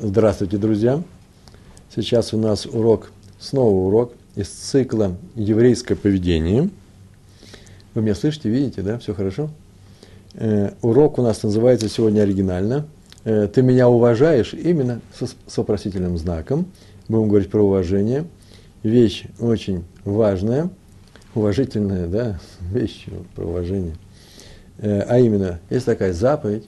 Здравствуйте, друзья! Сейчас у нас урок, снова урок из цикла «Еврейское поведение». Вы меня слышите, видите, да? Все хорошо? Э, урок у нас называется сегодня оригинально э, «Ты меня уважаешь?» именно с, с вопросительным знаком. Будем говорить про уважение. Вещь очень важная, уважительная, да, вещь про уважение. Э, а именно, есть такая заповедь,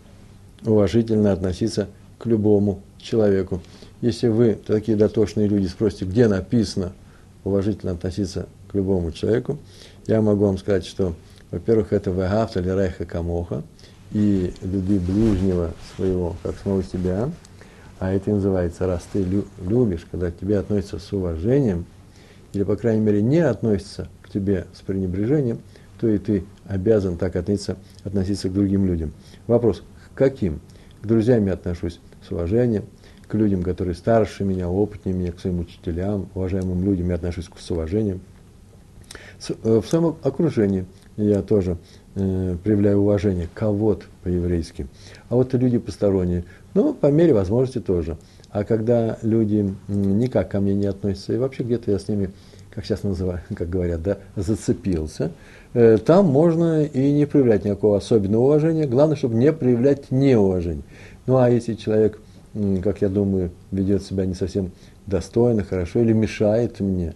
уважительно относиться к любому человеку. Если вы, такие дотошные люди, спросите, где написано уважительно относиться к любому человеку, я могу вам сказать, что, во-первых, это вагафта или райха камоха, и люби ближнего своего, как самого себя, а это называется, раз ты любишь, когда к тебе относятся с уважением, или, по крайней мере, не относятся к тебе с пренебрежением, то и ты обязан так относиться, относиться к другим людям. Вопрос, к каким? К друзьям я отношусь уважением, к людям, которые старше меня, опытнее меня, к своим учителям, уважаемым людям я отношусь с уважением. Э, в своем окружении я тоже э, проявляю уважение кого-то по-еврейски. А вот и люди посторонние, ну, по мере возможности тоже. А когда люди никак ко мне не относятся, и вообще где-то я с ними, как сейчас называют, как говорят, да, зацепился, э, там можно и не проявлять никакого особенного уважения. Главное, чтобы не проявлять неуважение. Ну, а если человек как я думаю, ведет себя не совсем достойно, хорошо, или мешает мне.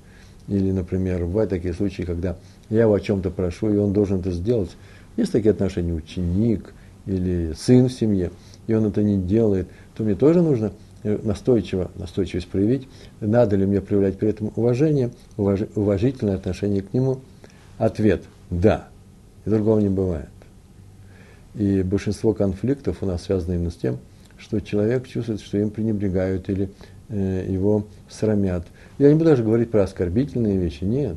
Или, например, бывают такие случаи, когда я его о чем-то прошу, и он должен это сделать. Есть такие отношения ученик или сын в семье, и он это не делает, то мне тоже нужно э, настойчиво, настойчивость проявить. Надо ли мне проявлять при этом уважение, уваж, уважительное отношение к нему? Ответ – да. И другого не бывает. И большинство конфликтов у нас связано именно с тем, что человек чувствует, что им пренебрегают или э, его срамят. Я не буду даже говорить про оскорбительные вещи, нет.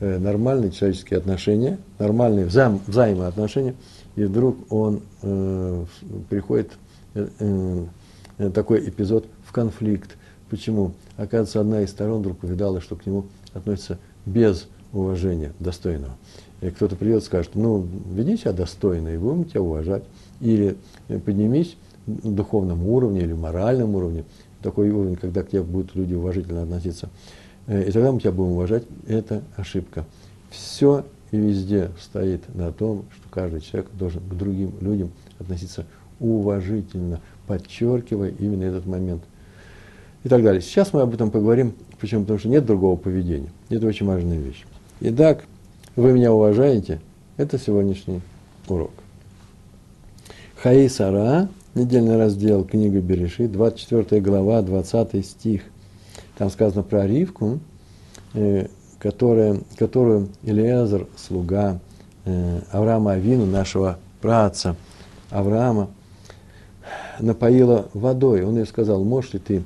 Э, нормальные человеческие отношения, нормальные взаим, взаимоотношения, и вдруг он э, приходит, э, э, такой эпизод, в конфликт. Почему? Оказывается, одна из сторон вдруг увидала, что к нему относятся без уважения достойного. И кто-то придет и скажет, ну, веди себя достойно, и будем тебя уважать. Или э, поднимись духовном уровне или моральном уровне, такой уровень, когда к тебе будут люди уважительно относиться, э, и тогда мы тебя будем уважать, это ошибка. Все и везде стоит на том, что каждый человек должен к другим людям относиться уважительно, подчеркивая именно этот момент. И так далее. Сейчас мы об этом поговорим. Почему? Потому что нет другого поведения. Это очень важная вещь. Итак, вы меня уважаете. Это сегодняшний урок. Хаи Сара недельный раздел книга Береши, 24 глава, 20 стих. Там сказано про Ривку, э, которая, которую Илиазар, слуга э, Авраама Авину, нашего праца Авраама, напоила водой. Он ей сказал, можешь ли ты,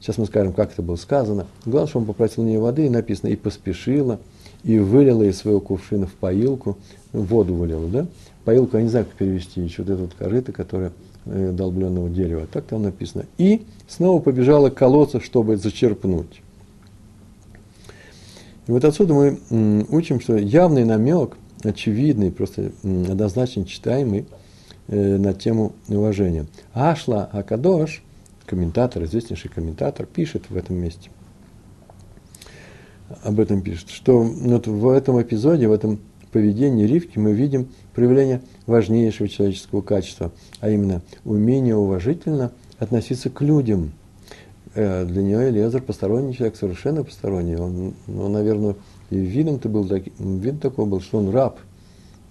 сейчас мы скажем, как это было сказано. Главное, что он попросил у нее воды, и написано, и поспешила, и вылила из своего кувшина в поилку, воду вылила, да? Поилку, я не знаю, как перевести, еще вот это вот корыто, которое долбленного дерева. Так там написано. И снова побежала к колодцу, чтобы зачерпнуть. И вот отсюда мы учим, что явный намек, очевидный, просто однозначно читаемый э, на тему уважения. Ашла Акадош, комментатор, известнейший комментатор, пишет в этом месте. Об этом пишет, что вот в этом эпизоде, в этом поведении Ривки мы видим проявление важнейшего человеческого качества, а именно умение уважительно относиться к людям. Э, для нее Элиазар посторонний человек, совершенно посторонний. Он, ну, наверное, и видом-то был, вид такой был, что он раб,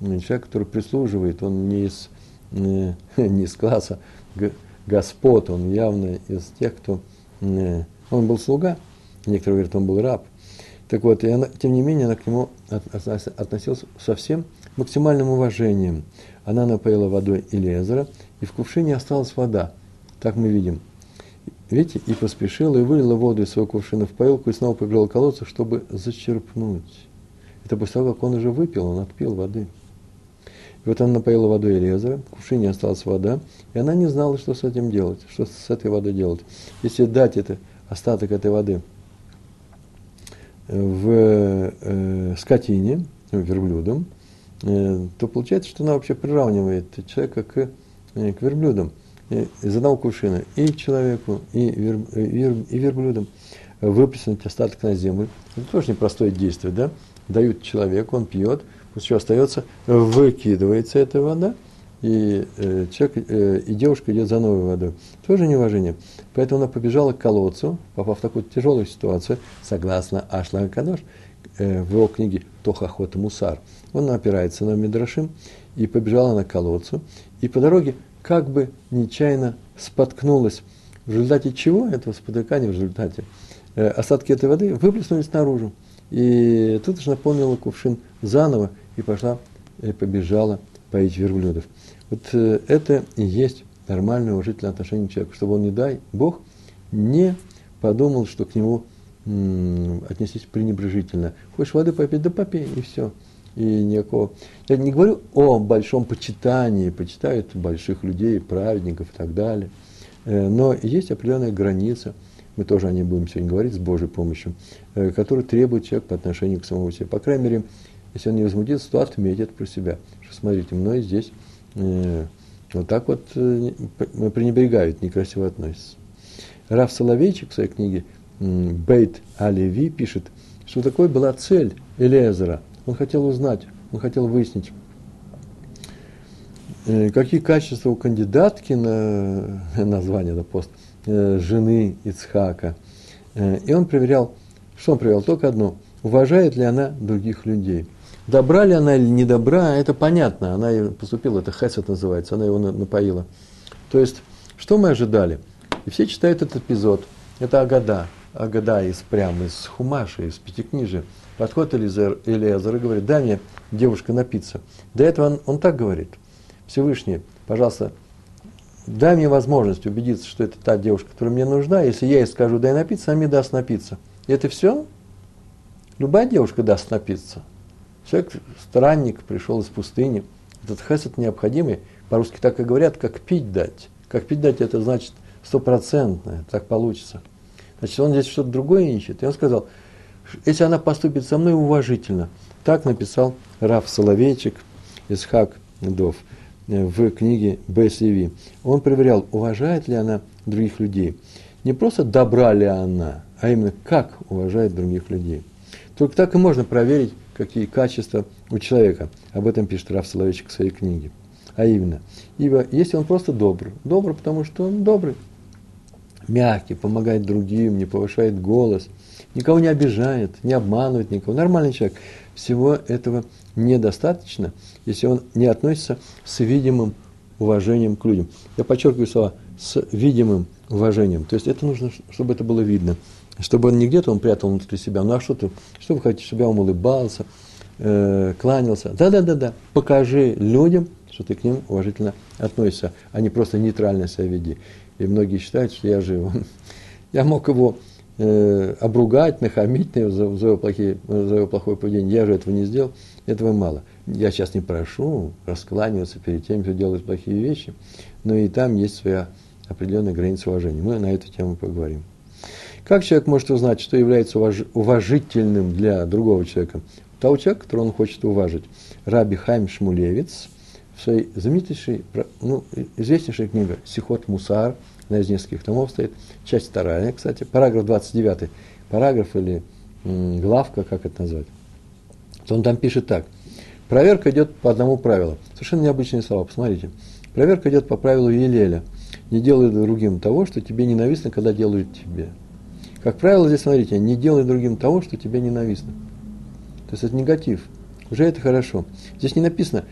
человек, который прислуживает, он не из, не из класса господ, он явно из тех, кто... Он был слуга, некоторые говорят, он был раб. Так вот, и она, тем не менее, она к нему относилась со всем максимальным уважением. Она напоила водой Илезера, и в кувшине осталась вода. Так мы видим. Видите, и поспешила, и вылила воду из своего кувшина в поилку, и снова побежала колодцу, чтобы зачерпнуть. Это после того, как он уже выпил, он отпил воды. И вот она напоила водой Элезера, в кувшине осталась вода, и она не знала, что с этим делать, что с этой водой делать. Если дать это, остаток этой воды – в э, скотине, верблюдом, э, то получается, что она вообще приравнивает человека к, э, к верблюдам. э, из одного кувшина и человеку, и, вер, вер, и верблюдам выплеснуть остаток на землю. Это тоже непростое действие, да? Дают человеку, он пьет, после чего остается, выкидывается эта вода, и, э, человек, э, и девушка идет за новой водой. Тоже неуважение. Поэтому она побежала к колодцу, попав в такую тяжелую ситуацию, согласно Ашла Кадош, э, в его книге Тохахот Мусар. Он опирается на Мидрашим, и побежала на колодцу, и по дороге как бы нечаянно споткнулась. В результате чего этого спотыкания, в результате э, остатки этой воды выплеснулись наружу. И тут же наполнила кувшин заново и пошла и побежала поить верблюдов. Вот э, это и есть нормальное уважительное отношение к человеку, чтобы он, не дай Бог, не подумал, что к нему м, пренебрежительно. Хочешь воды попить, да попей, и все. И никакого... Я не говорю о большом почитании, почитают больших людей, праведников и так далее. Э, но есть определенная граница, мы тоже о ней будем сегодня говорить с Божьей помощью, э, которую требует человек по отношению к самому себе. По крайней мере, если он не возмутится, то отметит про себя, смотрите, мной здесь э, вот так вот э, пренебрегают, некрасиво относятся. Раф Соловейчик в своей книге Бейт Алеви пишет, что такой была цель Элезера. Он хотел узнать, он хотел выяснить, э, какие качества у кандидатки на название на пост э, жены Ицхака. И он проверял, что он проверял? Только одно. Уважает ли она других людей? Добра ли она или не добра, это понятно. Она поступила, это хесед называется, она его напоила. То есть, что мы ожидали? И все читают этот эпизод. Это Агада. Агада из прямо из Хумаша, из Пятикнижия. Подходит Элизер, Элиазар и говорит, дай мне, девушка, напиться. До этого он, он так говорит. Всевышний, пожалуйста, дай мне возможность убедиться, что это та девушка, которая мне нужна. Если я ей скажу, дай напиться, она мне даст напиться. И это все? Любая девушка даст напиться – Человек, странник, пришел из пустыни. Этот хесед необходимый, по-русски так и говорят, как пить дать. Как пить дать, это значит стопроцентное, так получится. Значит, он здесь что-то другое ищет. И он сказал, если она поступит со мной уважительно, так написал Раф Соловейчик, Исхак Дов э, в книге Бесиви. Он проверял, уважает ли она других людей. Не просто добра ли она, а именно как уважает других людей. Только так и можно проверить, какие качества у человека. Об этом пишет Раф Соловейчик в своей книге. А именно, ибо если он просто добр, добр, потому что он добрый, мягкий, помогает другим, не повышает голос, никого не обижает, не обманывает никого, нормальный человек, всего этого недостаточно, если он не относится с видимым уважением к людям. Я подчеркиваю слова с видимым уважением. То есть это нужно, чтобы это было видно чтобы он не где-то он прятал внутри себя. Ну а что ты, что вы хотите, чтобы я вам улыбался, э, кланялся? Да-да-да-да, покажи людям, что ты к ним уважительно относишься, а не просто нейтрально себя веди. И многие считают, что я же, я мог его э, обругать, нахамить за, за, его плохие, за его плохое поведение. Я же этого не сделал, этого мало. Я сейчас не прошу раскланиваться перед теми, кто делает плохие вещи, но и там есть своя определенная граница уважения. Мы на эту тему поговорим. Как человек может узнать, что является уважительным для другого человека? Того человека, которого он хочет уважить. Раби Хайм Шмулевец в своей знаменитейшей, ну, известнейшей книге «Сихот Мусар», на из нескольких томов стоит, часть вторая, кстати, параграф 29, параграф или главка, как это назвать. То он там пишет так. Проверка идет по одному правилу. Совершенно необычные слова, посмотрите. Проверка идет по правилу Елеля. Не делай другим того, что тебе ненавистно, когда делают тебе. Как правило, здесь смотрите, не делай другим того, что тебе ненавистно. То есть это негатив. Уже это хорошо. Здесь не написано,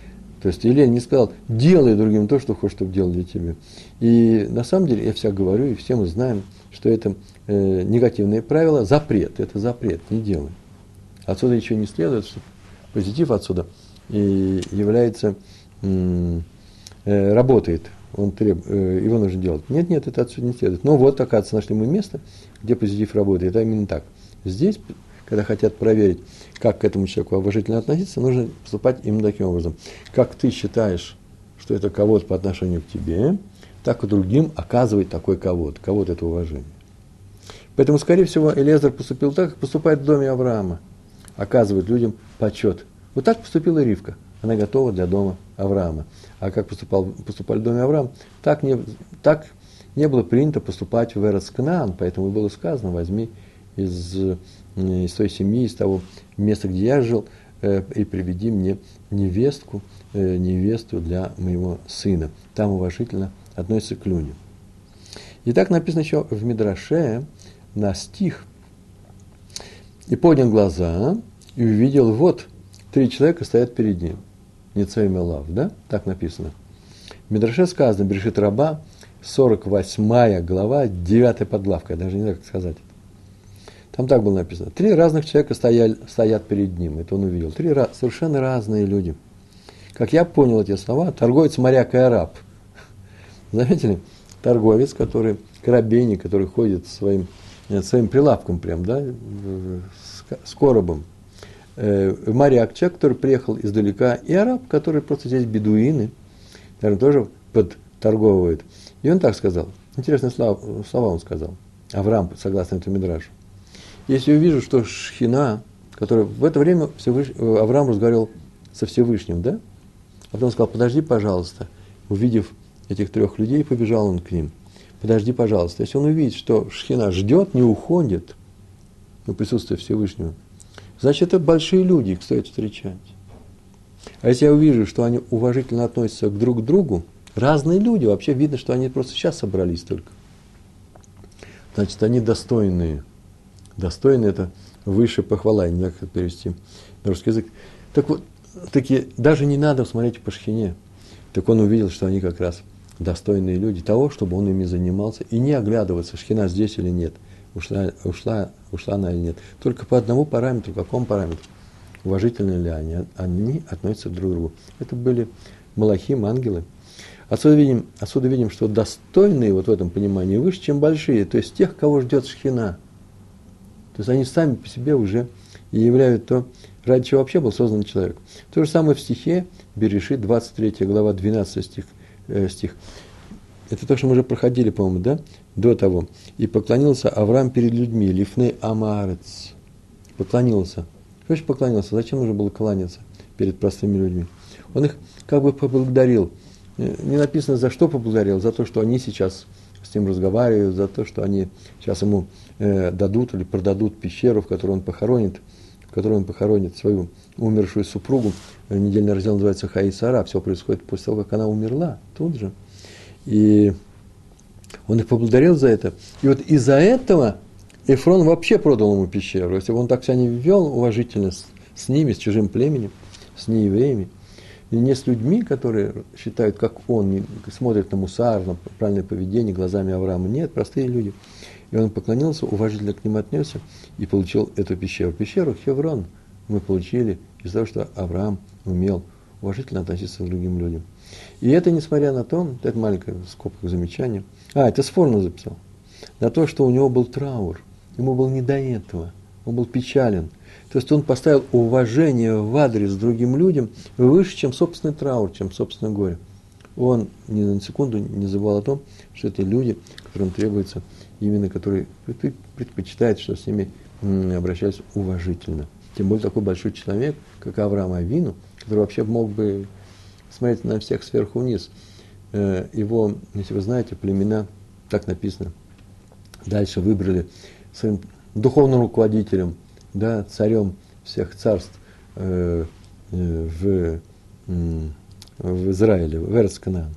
то есть Илья не сказал, делай другим то, что хочешь, чтобы делали тебе. И на самом деле, я всегда говорю, и все мы знаем, что это э, негативное правило, запрет, это запрет, не делай. Отсюда еще не следует, что позитив отсюда и является, э, работает он треб... Э, его нужно делать. Нет, нет, это отсюда не следует. Но вот, оказывается, нашли мы место, где позитив работает. Это именно так. Здесь, когда хотят проверить, как к этому человеку уважительно относиться, нужно поступать именно таким образом. Как ты считаешь, что это кого-то по отношению к тебе, так и другим оказывать такой кого-то, кого-то это уважение. Поэтому, скорее всего, Элезар поступил так, как поступает в доме Авраама. Оказывает людям почет. Вот так поступила Ривка. она готова для дома Авраама. А как поступал, поступали в доме Авраама, так не, так не было принято поступать в Эрцкнан, поэтому было сказано, возьми из, из той семьи, из того места, где я жил, э, и приведи мне невестку, э, невесту для моего сына. Там уважительно относится к людям. И так написано еще в Мидраше на стих. И поднял глаза и увидел, вот, три человека стоят перед ним. Ницейм Лав, да? Так написано. В Мидраше сказано, Берешит Раба, 48 глава, 9 подглавка, я даже не знаю, как сказать. Там так было написано. Три разных человека стояли, стоят перед ним, это он увидел. Три совершенно разные люди. Как я понял эти слова, торговец, моряк и араб. Заметили? Торговец, который, корабейник, который ходит своим, э, своим прилавком прям, да, с, с коробом. Э, моряк, человек, который приехал издалека, и араб, который просто здесь бедуины, наверное, тоже подторговывает. И он так сказал. Интересные слова, слова он сказал. Авраам, согласно этому Мидрашу. Если увижу, что Шхина, которая в это время Всевыш... Авраам разговаривал со Всевышним, да? А потом сказал, подожди, пожалуйста. Увидев этих трех людей, побежал он к ним. Подожди, пожалуйста. Если он увидит, что Шхина ждет, не уходит, ну, присутствие Всевышнего, значит, это большие люди, их стоит встречать. А если я увижу, что они уважительно относятся к друг к другу, разные люди, вообще видно, что они просто сейчас собрались только. Значит, они достойные. Достойные – это выше похвала, не знаю, как перевести на русский язык. Так вот, таки, даже не надо смотреть по шхине. Так он увидел, что они как раз достойные люди того, чтобы он ими занимался, и не оглядываться, шхина здесь или нет, ушла, ушла, ушла она или нет. Только по одному параметру, какому параметру? Уважительны ли они? Они относятся друг к другу. Это были малахим, ангелы. Отсюда видим, отсюда видим, что достойные вот в этом понимании выше, чем большие, то есть тех, кого ждет шхина. То есть они сами по себе уже и являют то, ради чего вообще был создан человек. То же самое в стихе Берешит, 23 глава, 12 стих. Э, стих. Это то, что мы уже проходили, по-моему, да? До того. И поклонился Авраам перед людьми, Лифны Амарец. Поклонился. Что значит поклонился? Зачем нужно было кланяться перед простыми людьми? Он их как бы поблагодарил. Э, не написано, за что поблагодарил, за то, что они сейчас с ним разговаривают, за то, что они сейчас ему э, дадут или продадут пещеру, в которой он похоронит, в которой он похоронит свою умершую супругу. Э, недельный раздел называется Хаисара. Все происходит после того, как она умерла, тут же. И он их поблагодарил за это. И вот из-за этого Эфрон вообще продал ему пещеру. Если бы он так себя не вел уважительно с, с ними, с чужим племенем, с неевреями, не с людьми, которые считают, как он, смотрят на мусар, на правильное поведение глазами Авраама. Нет, простые люди. И он поклонился, уважительно к ним отнесся и получил эту пещеру. Пещеру Хеврон мы получили из-за того, что Авраам умел уважительно относиться к другим людям. И это несмотря на то, это маленькое в скобках замечание, а, это Сфорно записал, на то, что у него был траур, ему было не до этого, он был печален – то есть он поставил уважение в адрес другим людям выше, чем собственный траур, чем собственное горе. Он ни на секунду не забывал о том, что это люди, которым требуется, именно которые предпочитают, что с ними обращались уважительно. Тем более такой большой человек, как Авраам Авину, который вообще мог бы смотреть на всех сверху вниз. Э, его, если вы знаете, племена, так написано, дальше выбрали своим духовным руководителем – да, царем всех царств э, э, в, в Израиле, в Эрцканан.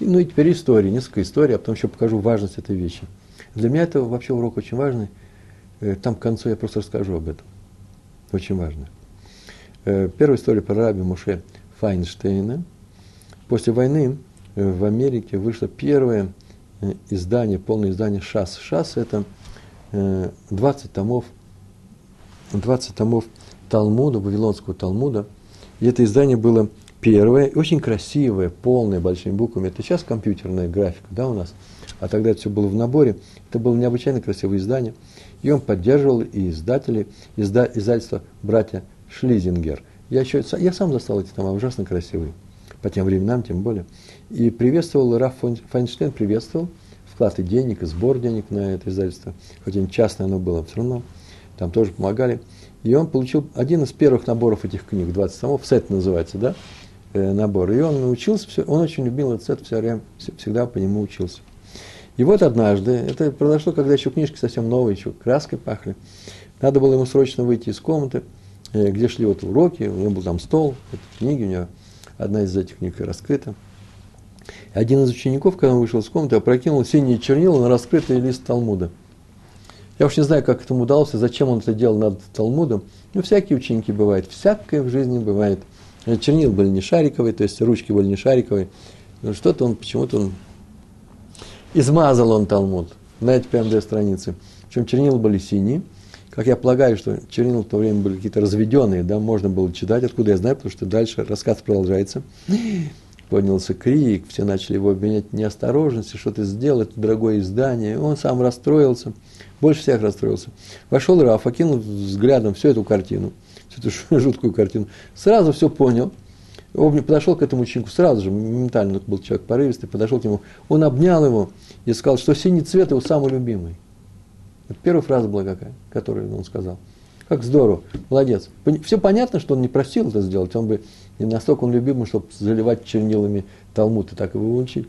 И, ну и теперь история, несколько историй, а потом еще покажу важность этой вещи. Для меня это вообще урок очень важный. Там к концу я просто расскажу об этом. Очень важно. Э, первая история про раби Муше Файнштейна. После войны э, в Америке вышло первое издание, полное издание ШАС. ШАС – это 20 томов 20 томов Талмуда, Вавилонского Талмуда. И это издание было первое, очень красивое, полное, большими буквами. Это сейчас компьютерная графика, да, у нас. А тогда это все было в наборе. Это было необычайно красивое издание. И он поддерживал и издатели, изда, издательство братья Шлизингер. Я, еще, я сам застал эти тома, ужасно красивые. По тем временам, тем более. И приветствовал, Раф Файнштейн приветствовал вклад и денег, и сбор денег на это издательство. Хоть и частное оно было, все равно там тоже помогали. И он получил один из первых наборов этих книг, 20 томов, сет называется, да, э, набор. И он учился, все, он очень любил этот сет, все время, всегда по нему учился. И вот однажды, это произошло, когда еще книжки совсем новые, еще краской пахли, надо было ему срочно выйти из комнаты, где шли вот уроки, у него был там стол, эти книги, у него одна из этих книг раскрыта. Один из учеников, когда он вышел из комнаты, опрокинул синие чернила на раскрытый лист Талмуда – я уж не знаю, как этому удалось, зачем он это делал над Талмудом. Но всякие ученики бывают, всякое в жизни бывает. Чернил были не шариковые, то есть ручки были не шариковые. Но что-то он, почему-то он измазал он Талмуд. Знаете, прям две страницы. Причем чернила были синие. Как я полагаю, что чернила в то время были какие-то разведенные, да, можно было читать, откуда я знаю, потому что дальше рассказ продолжается. Поднялся крик, все начали его обвинять в неосторожности, что ты сделал, это дорогое издание. Он сам расстроился больше всех расстроился. Вошел Раф, окинул взглядом всю эту картину, всю эту жуткую картину, сразу все понял, он подошел к этому ученику, сразу же, моментально был человек порывистый, подошел к нему, он обнял его и сказал, что синий цвет его самый любимый. Это первая фраза была какая, которую он сказал. Как здорово, молодец. Все понятно, что он не просил это сделать, он бы не настолько он любимый, чтобы заливать чернилами Талмуд и так его учить.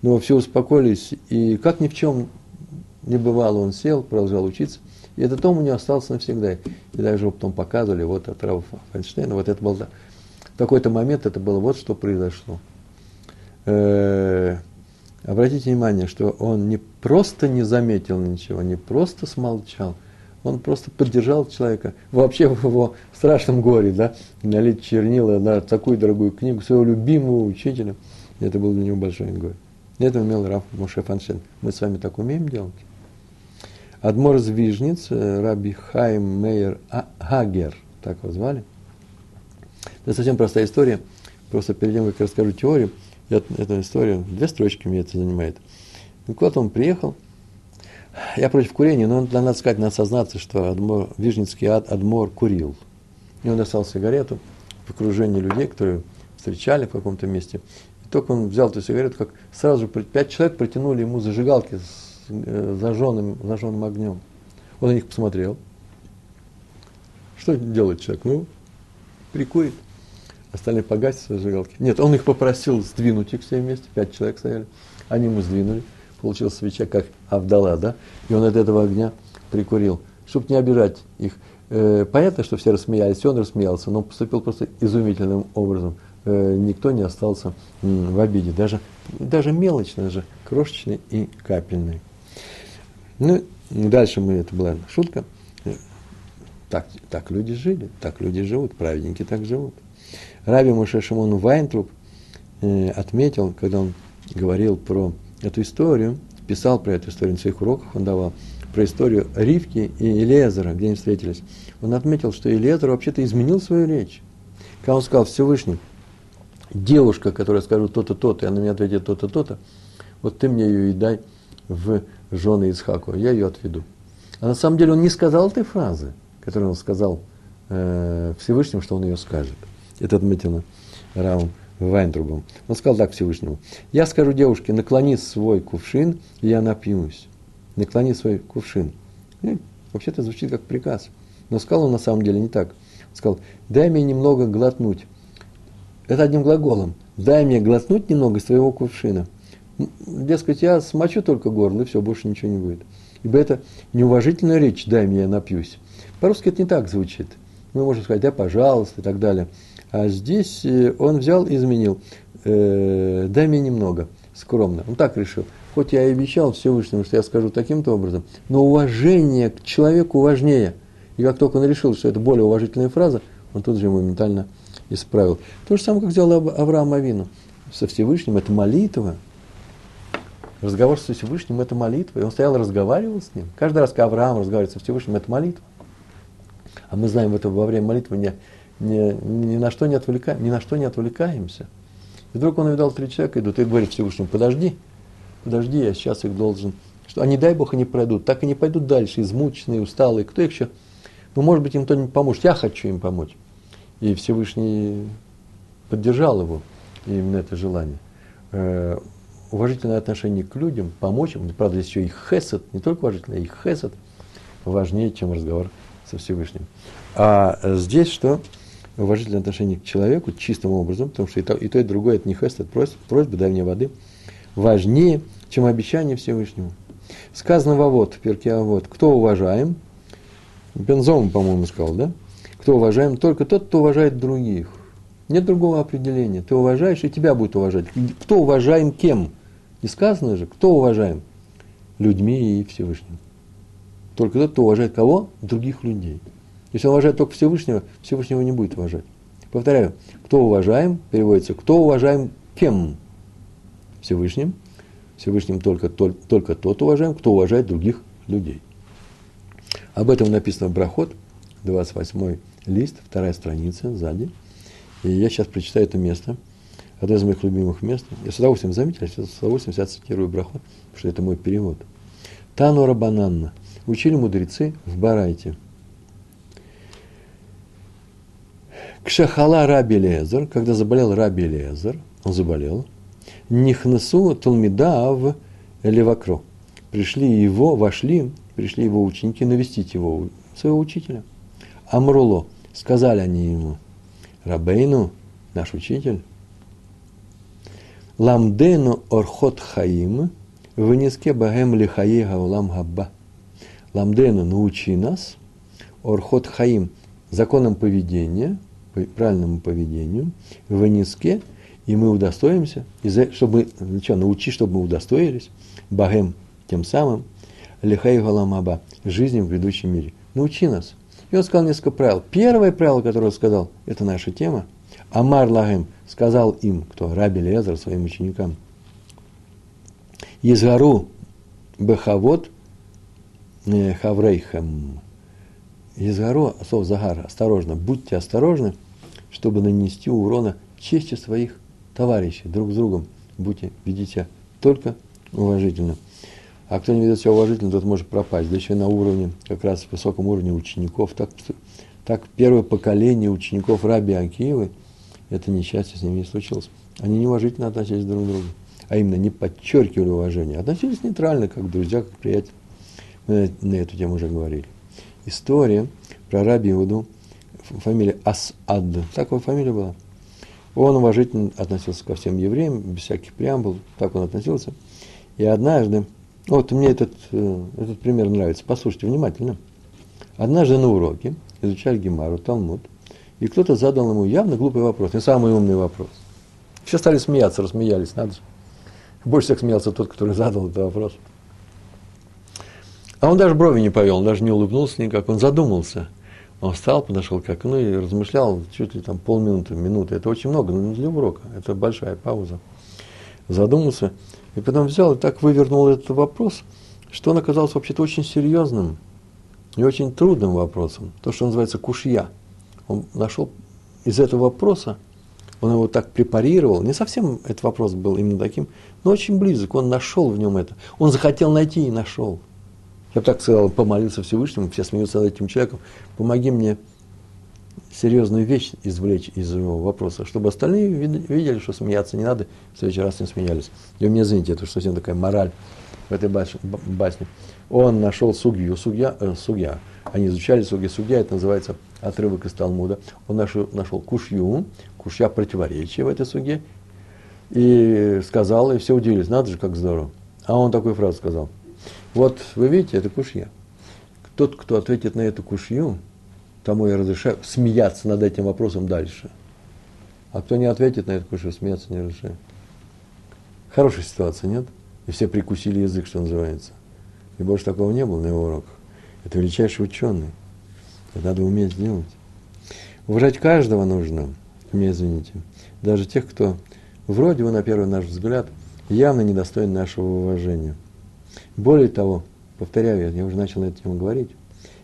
Но все успокоились, и как ни в чем не бывало, он сел, продолжал учиться. И этот том у него остался навсегда. И даже его потом показывали, вот от Рава Файнштейна, вот это был такой-то момент, это было вот что произошло. Э-э- обратите внимание, что он не просто не заметил ничего, не просто смолчал, он просто поддержал человека вообще в его страшном горе, да, налить чернила на такую дорогую книгу своего любимого учителя. Это было для него большое горе. Это умел Раф Моше Фаншин. Мы с вами так умеем делать? Адмор из Вижниц, э, Раби Хайм Мейер а, Хагер, так его звали. Это совсем простая история. Просто перед тем, как я расскажу теорию, я, эту историю, две строчки меня это занимает. И куда-то он приехал, я против курения, но надо сказать, надо сознаться, что Адмор, Вижницкий ад, Адмор курил. И он достал сигарету в окружении людей, которые встречали в каком-то месте. И только он взял эту сигарету, как сразу пять человек протянули ему зажигалки с Э, зажженным, зажженным огнем. Он на них посмотрел. Что делает человек? Ну, прикурит. Остальные погасят зажигалки. Нет, он их попросил сдвинуть их все вместе. Пять человек стояли. Они ему сдвинули. Получилась свеча, как Авдала, да? И он от этого огня прикурил. Чтобы не обижать их. Э, понятно, что все рассмеялись, и он рассмеялся, но поступил просто изумительным образом. Э, никто не остался в обиде. Даже, даже мелочно, даже крошечный и капельный. Ну, дальше мы, это была шутка. Так, так люди жили, так люди живут, праведники так живут. Раби Муше Шимон Вайнтруп э, отметил, когда он говорил про эту историю, писал про эту историю на своих уроках, он давал, про историю Ривки и Елезера, где они встретились. Он отметил, что Елезер вообще-то изменил свою речь. Когда он сказал Всевышний, девушка, которая скажет то-то, то-то, и она мне ответит то-то, то-то, вот ты мне ее и дай в жены Исхаку, я ее отведу. А на самом деле он не сказал этой фразы, которую он сказал э, Всевышнему, что он ее скажет. Это отметено Равом Вайнтрубом. Он сказал так Всевышнему. Я скажу девушке, наклони свой кувшин, и я напьюсь. Наклони свой кувшин. И, вообще-то звучит как приказ. Но сказал он на самом деле не так. Он сказал, дай мне немного глотнуть. Это одним глаголом. Дай мне глотнуть немного из твоего кувшина. Дескать, я смочу только горло, и все, больше ничего не будет. Ибо это неуважительная речь, дай мне, я напьюсь. По-русски это не так звучит. Мы можем сказать, да, пожалуйста, и так далее. А здесь э, он взял и изменил. Э, дай мне немного, скромно. Он так решил. Хоть я и обещал Всевышнему, что я скажу таким-то образом, но уважение к человеку важнее. И как только он решил, что это более уважительная фраза, он тут же моментально исправил. То же самое, как сделал Авраам Авину. Со Всевышним это молитва – Разговор со Всевышним – это молитва. И он стоял и разговаривал с ним. Каждый раз, когда Авраам разговаривает со Всевышним, это молитва. А мы знаем, это во время молитвы не, не, ни, на что не отвлекаем, ни на что не отвлекаемся. И вдруг он увидал три человека идут и говорит Всевышнему, подожди, подожди, я сейчас их должен. Что, а не дай Бог они пройдут, так и не пойдут дальше, измученные, усталые. Кто их еще? Ну, может быть, им кто-нибудь поможет. Я хочу им помочь. И Всевышний поддержал его, именно это желание. Э, уважительное отношение к людям, помочь им, правда, здесь еще и хесед, не только уважительное, и хесед важнее, чем разговор со Всевышним. А здесь что? Уважительное отношение к человеку чистым образом, потому что и то, и, то, и другое это не хест, это просьба, просьба дай мне воды, важнее, чем обещание Всевышнему. Сказано во вот, в а вот, кто уважаем, Бензом, по-моему, сказал, да? Кто уважаем? Только тот, кто уважает других. Нет другого определения. Ты уважаешь, и тебя будет уважать. Кто уважаем кем? Не сказано же, кто уважаем? Людьми и Всевышним. Только тот, кто уважает кого? Других людей. Если он уважает только Всевышнего, Всевышнего не будет уважать. Повторяю, кто уважаем, переводится, кто уважаем кем? Всевышним. Всевышним только, только, только тот уважаем, кто уважает других людей. Об этом написано в Брахот, 28 лист, вторая страница сзади. И я сейчас прочитаю это место, одно из моих любимых мест. Я с удовольствием заметил, я с удовольствием сейчас цитирую Брахот, потому что это мой перевод. Тану Рабананна. Учили мудрецы в Барайте. Кшахала Раби Лезер, когда заболел Раби Лезер, он заболел, Нихнесу Талмидав Левакро. Пришли его, вошли, пришли его ученики навестить его, своего учителя. Амруло, сказали они ему, Рабейну, наш учитель, Ламдену Орхот Хаим, вынеске Багем Лихае Гаулам Габба. Ламдену, научи нас, Орхот Хаим, законом поведения, правильному поведению, вынеске, и мы удостоимся, чтобы, что, научи, чтобы мы удостоились, Багем, тем самым, Лихай Галамаба, жизни в грядущем мире. Научи нас. И он сказал несколько правил. Первое правило, которое он сказал, это наша тема. Амар Лагем сказал им, кто, Раби Лезер, своим ученикам, Изгару Бехавод э, Хаврейхам. Изгару, слово Загар, осторожно, будьте осторожны, чтобы нанести урона чести своих товарищей, друг с другом. Будьте, ведите только уважительно. А кто не ведет себя уважительно, тот может пропасть. Да еще на уровне, как раз высоком уровне учеников. Так, так первое поколение учеников Раби Акиевы, это несчастье с ними не случилось. Они неуважительно относились друг к другу. А именно не подчеркивали уважение. Относились нейтрально, как друзья, как приятели. Мы на эту тему уже говорили. История про Раби Иуду, фамилия Асад. Такая фамилия была. Он уважительно относился ко всем евреям, без всяких преамбул, так он относился. И однажды, вот мне этот, э, этот пример нравится, послушайте внимательно. Однажды на уроке изучали Гемару, Талмуд, и кто-то задал ему явно глупый вопрос, не самый умный вопрос. Все стали смеяться, рассмеялись, надо же. Больше всех смеялся тот, который задал этот вопрос. А он даже брови не повел, он даже не улыбнулся никак, он задумался – он встал, подошел к окну и размышлял чуть ли там полминуты, минуты. Это очень много, но не для урока. Это большая пауза. Задумался. И потом взял и так вывернул этот вопрос, что он оказался вообще-то очень серьезным и очень трудным вопросом. То, что называется кушья. Он нашел из этого вопроса, он его так препарировал. Не совсем этот вопрос был именно таким, но очень близок. Он нашел в нем это. Он захотел найти и нашел. Я бы так сказал, помолился Всевышнему, все смеются над этим человеком. Помоги мне серьезную вещь извлечь из его вопроса, чтобы остальные видели, что смеяться не надо, в следующий раз не смеялись. И вы меня извините, это что совсем такая мораль в этой басне. Он нашел сугью, сугья, э, сугья. Они изучали сугья, сугья, это называется отрывок из Талмуда. Он нашел, нашел кушью, кушья противоречия в этой суге, и сказал, и все удивились, надо же, как здорово. А он такую фразу сказал – вот вы видите, это кушья. Тот, кто ответит на эту кушью, тому я разрешаю смеяться над этим вопросом дальше. А кто не ответит на эту кушью, смеяться не разрешаю. Хорошая ситуация, нет? И все прикусили язык, что называется. И больше такого не было на его уроках. Это величайший ученый. Это надо уметь сделать. Уважать каждого нужно, мне извините. Даже тех, кто вроде бы, на первый наш взгляд, явно недостоин нашего уважения. Более того, повторяю, я уже начал на эту тему говорить,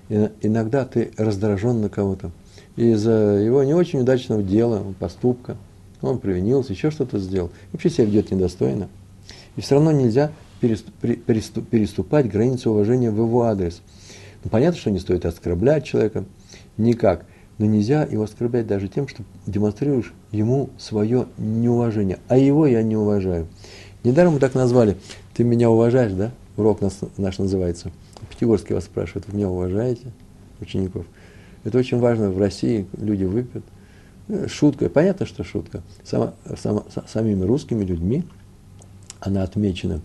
иногда ты раздражен на кого-то из-за его не очень удачного дела, поступка, он провинился, еще что-то сделал, вообще себя ведет недостойно. И все равно нельзя переступать границу уважения в его адрес. Ну, понятно, что не стоит оскорблять человека, никак, но нельзя его оскорблять даже тем, что демонстрируешь ему свое неуважение, а его я не уважаю. Недаром мы так назвали, ты меня уважаешь, да? Урок нас, наш называется. Пятигорский вас спрашивает, вы меня уважаете? учеников. Это очень важно в России, люди выпьют. Э, шутка, понятно, что шутка. Сама, сама, самими русскими людьми она отмечена,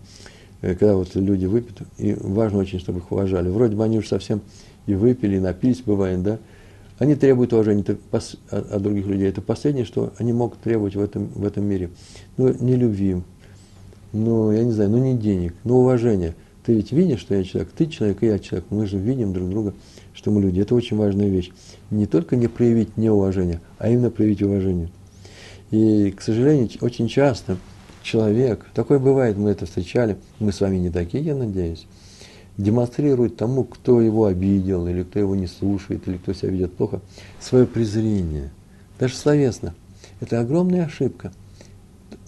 э, когда вот люди выпьют, и важно очень, чтобы их уважали. Вроде бы они уже совсем и выпили, и напились, бывает, да, они требуют уважения от других людей. Это последнее, что они могут требовать в этом, в этом мире. Ну, не любви, ну, я не знаю, ну, не денег, но уважения. Ты ведь видишь, что я человек, ты человек, и я человек. Мы же видим друг друга, что мы люди. Это очень важная вещь. Не только не проявить неуважение, а именно проявить уважение. И, к сожалению, очень часто человек, такое бывает, мы это встречали, мы с вами не такие, я надеюсь, демонстрирует тому, кто его обидел, или кто его не слушает, или кто себя ведет плохо, свое презрение. Даже словесно. Это огромная ошибка.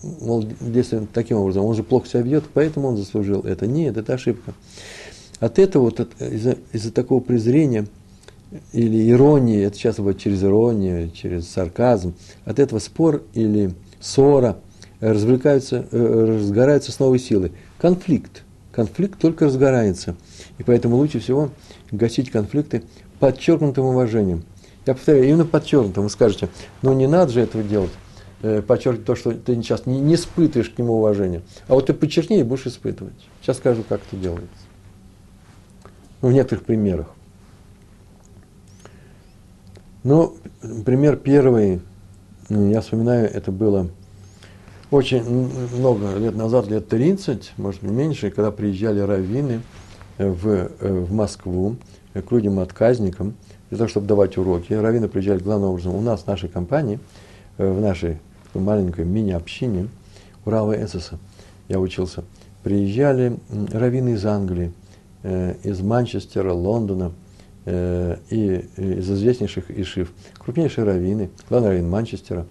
Мол, если таким образом, он же плохо себя ведет, поэтому он заслужил это. Нет, это ошибка. От этого, вот, из-за, из такого презрения или иронии, это часто бывает через иронию, через сарказм, от этого спор или ссора развлекаются, э, разгораются с новой силой. Конфликт конфликт только разгорается. И поэтому лучше всего гасить конфликты подчеркнутым уважением. Я повторяю, именно подчеркнутым. Вы скажете, ну не надо же этого делать. Э, подчеркнуть то, что ты сейчас не, не испытываешь к нему уважения. А вот ты подчеркни и будешь испытывать. Сейчас скажу, как это делается. Ну, в некоторых примерах. Ну, пример первый, я вспоминаю, это было очень много лет назад, лет 30, может быть меньше, когда приезжали раввины в, э, в Москву к людям-отказникам, для того, чтобы давать уроки. Раввины приезжали главным образом у нас, в нашей компании, э, в нашей маленькой мини-общине Урала Эссеса, я учился. Приезжали раввины из Англии, э, из Манчестера, Лондона и из известнейших ишив, крупнейшие раввины, главный раввин Манчестера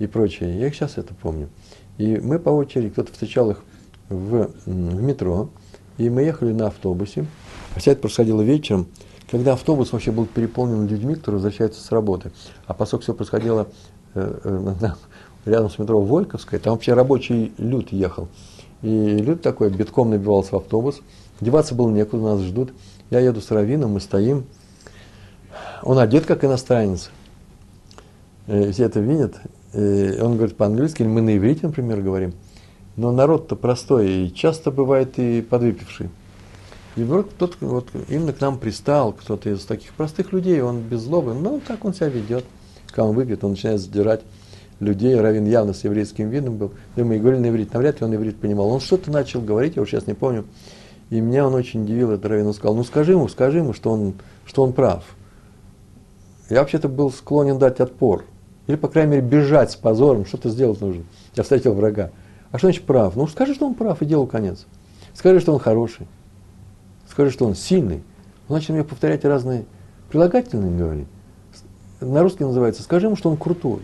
и прочее. Я их сейчас это помню. И мы по очереди, кто-то встречал их в, в метро, и мы ехали на автобусе. Хотя это происходило вечером, когда автобус вообще был переполнен людьми, которые возвращаются с работы. А поскольку все происходило э, э, рядом с метро Вольковская, там вообще рабочий люд ехал. И люд такой битком набивался в автобус. Деваться было некуда, нас ждут. Я еду с Равином, мы стоим. Он одет как иностранец. Э, все это видят. Э, он говорит по-английски, или мы на иврите, например, говорим. Но народ-то простой, и часто бывает и подвыпивший. И вдруг кто-то вот именно к нам пристал, кто-то из таких простых людей, он без злобы, ну, так он себя ведет. Когда он выпьет, он начинает задирать людей. Равин явно с еврейским видом был. И мы говорили на иврит, навряд ли он иврит понимал. Он что-то начал говорить, я уже сейчас не помню. И меня он очень удивил, этот Равин. Он сказал, ну скажи ему, скажи ему, что он, что он прав. Я вообще-то был склонен дать отпор. Или, по крайней мере, бежать с позором, что-то сделать нужно. Я встретил врага. А что значит прав? Ну, скажи, что он прав, и делу конец. Скажи, что он хороший. Скажи, что он сильный. Он начал мне повторять разные прилагательные говорить. На русский называется «скажи ему, что он крутой».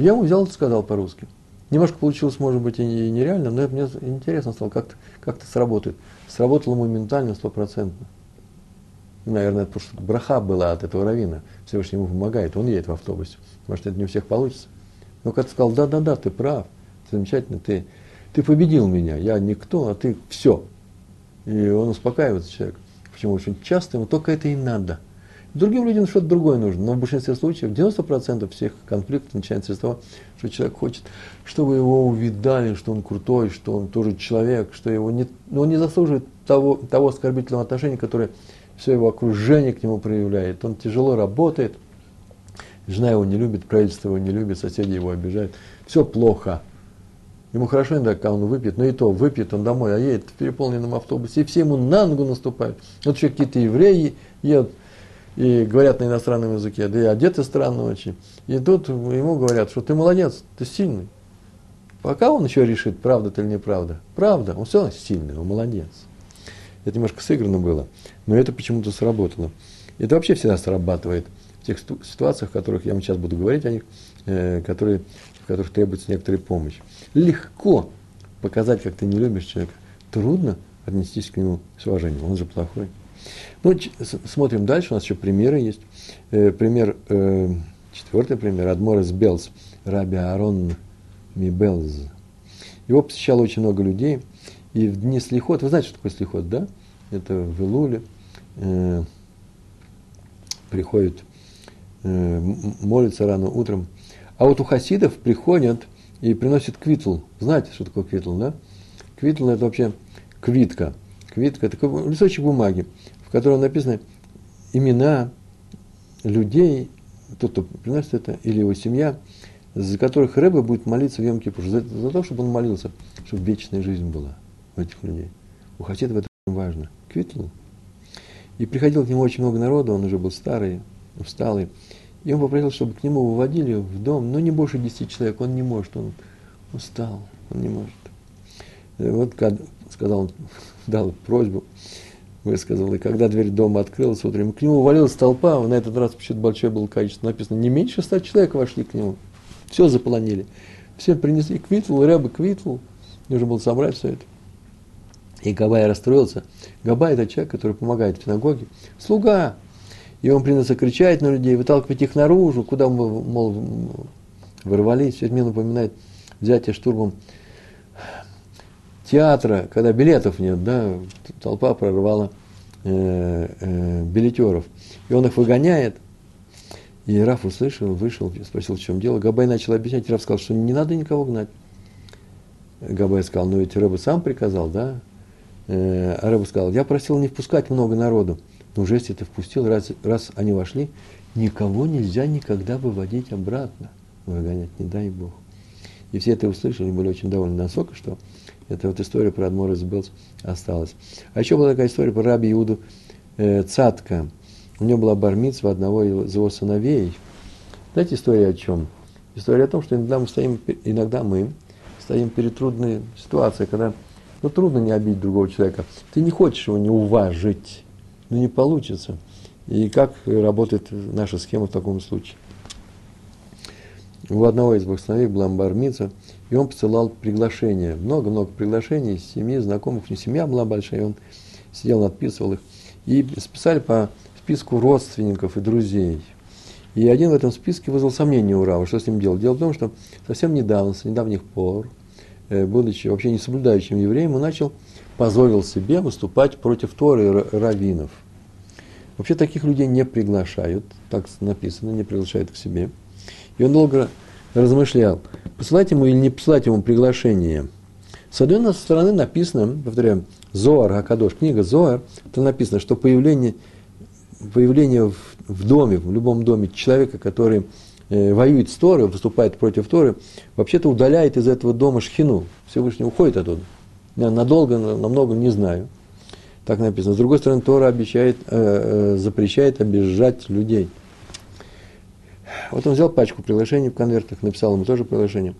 Я ему взял и сказал по-русски. Немножко получилось, может быть, и нереально, но мне интересно стало, как, как это сработает. Сработало моментально, стопроцентно. Наверное, это потому что браха была от этого равина. Всевышний ему помогает, он едет в автобусе. Может, это не у всех получится. Но когда сказал, да-да-да, ты прав, замечательно, ты, ты победил меня, я никто, а ты все. И он успокаивается человек. Почему? Очень часто ему только это и надо. Другим людям что-то другое нужно. Но в большинстве случаев, 90% всех конфликтов начинается с того, что человек хочет, чтобы его увидали, что он крутой, что он тоже человек, что его не, он не заслуживает того, того оскорбительного отношения, которое все его окружение к нему проявляет. Он тяжело работает, жена его не любит, правительство его не любит, соседи его обижают. Все плохо. Ему хорошо иногда, когда он выпьет, но и то, выпьет он домой, а едет в переполненном автобусе, и все ему на ногу наступают. Вот еще какие-то евреи едут и говорят на иностранном языке, да и одеты странно очень. И тут ему говорят, что ты молодец, ты сильный. Пока он еще решит, правда это или неправда. Правда, он все равно сильный, он молодец. Это немножко сыграно было, но это почему-то сработало. Это вообще всегда срабатывает в тех ситуациях, в которых я вам сейчас буду говорить о них, э, которые, в которых требуется некоторая помощь. Легко показать, как ты не любишь человека. Трудно отнестись к нему с уважением. Он же плохой. Ну, смотрим дальше. У нас еще примеры есть. Э, пример, э, четвертый пример. Адморес Белс, Раби Аарон Мибелз. Его посещало очень много людей. И в дни слихот, вы знаете, что такое слихот, да? Это в Илуле, э, приходят, э, молятся рано утром. А вот у хасидов приходят и приносят квитл. Знаете, что такое квитл, да? Квитл – это вообще квитка. Квитка – такой листочек бумаги, в котором написаны имена людей, тот, кто приносит это, или его семья, за которых Рэбе будет молиться в Йом Кипур, за, за то, чтобы он молился, чтобы вечная жизнь была у этих людей. У хасидов это очень важно. Квитл. И приходило к нему очень много народу, он уже был старый, усталый. И он попросил, чтобы к нему выводили в дом, но не больше десяти человек, он не может, он устал, он не может. Вот сказал он, дал просьбу, высказал, и когда дверь дома открылась утром, к нему увалилась толпа, на этот раз почему-то большое было количество, написано, не меньше ста человек вошли к нему, все заполонили. Все принесли квитл, рыбы квитл, нужно было собрать все это. И Габай расстроился. Габай – это человек, который помогает в синагоге. Слуга. И он принялся кричать на людей, выталкивать их наружу, куда мы, мол, ворвались. Все это мне напоминает взятие штурмом театра, когда билетов нет, да, толпа прорвала э, э, билетеров. И он их выгоняет. И Раф услышал, вышел, спросил, в чем дело. Габай начал объяснять, Раф сказал, что не надо никого гнать. Габай сказал, ну ведь Рэба сам приказал, да? Э, а Рэба сказал, я просил не впускать много народу. Но уже если ты впустил, раз, раз они вошли, никого нельзя никогда выводить обратно. Выгонять, не дай Бог. И все это услышали, были очень довольны настолько, что эта вот история про Адмор из осталась. А еще была такая история про раби Иуду э, Цатка. У него была бармица одного из его сыновей. Знаете история о чем? История о том, что иногда мы стоим, иногда мы стоим перед трудной ситуацией, когда ну, трудно не обидеть другого человека. Ты не хочешь его не уважить, но не получится. И как работает наша схема в таком случае? У одного из двух сыновей была бармица, и он посылал приглашения, много-много приглашений из семьи, знакомых, у него семья была большая, и он сидел, надписывал их. И списали по списку родственников и друзей. И один в этом списке вызвал сомнение у Рава, что с ним делать. Дело в том, что совсем недавно, с недавних пор, э, будучи вообще не соблюдающим евреем, он начал, позволил себе выступать против Торы раввинов. Вообще таких людей не приглашают, так написано, не приглашают к себе. И он долго размышлял, посылать ему или не посылать ему приглашение. С одной стороны написано, повторяю, Зоар, Акадош, книга Зоар, там написано, что появление, появление в, в доме, в любом доме человека, который э, воюет с Торой, выступает против Торы, вообще-то удаляет из этого дома шхину. Всевышний уходит оттуда. Я надолго, намного не знаю. Так написано. С другой стороны, Тора обещает, э, э, запрещает обижать людей – вот он взял пачку приглашений в конвертах, написал ему тоже приглашение,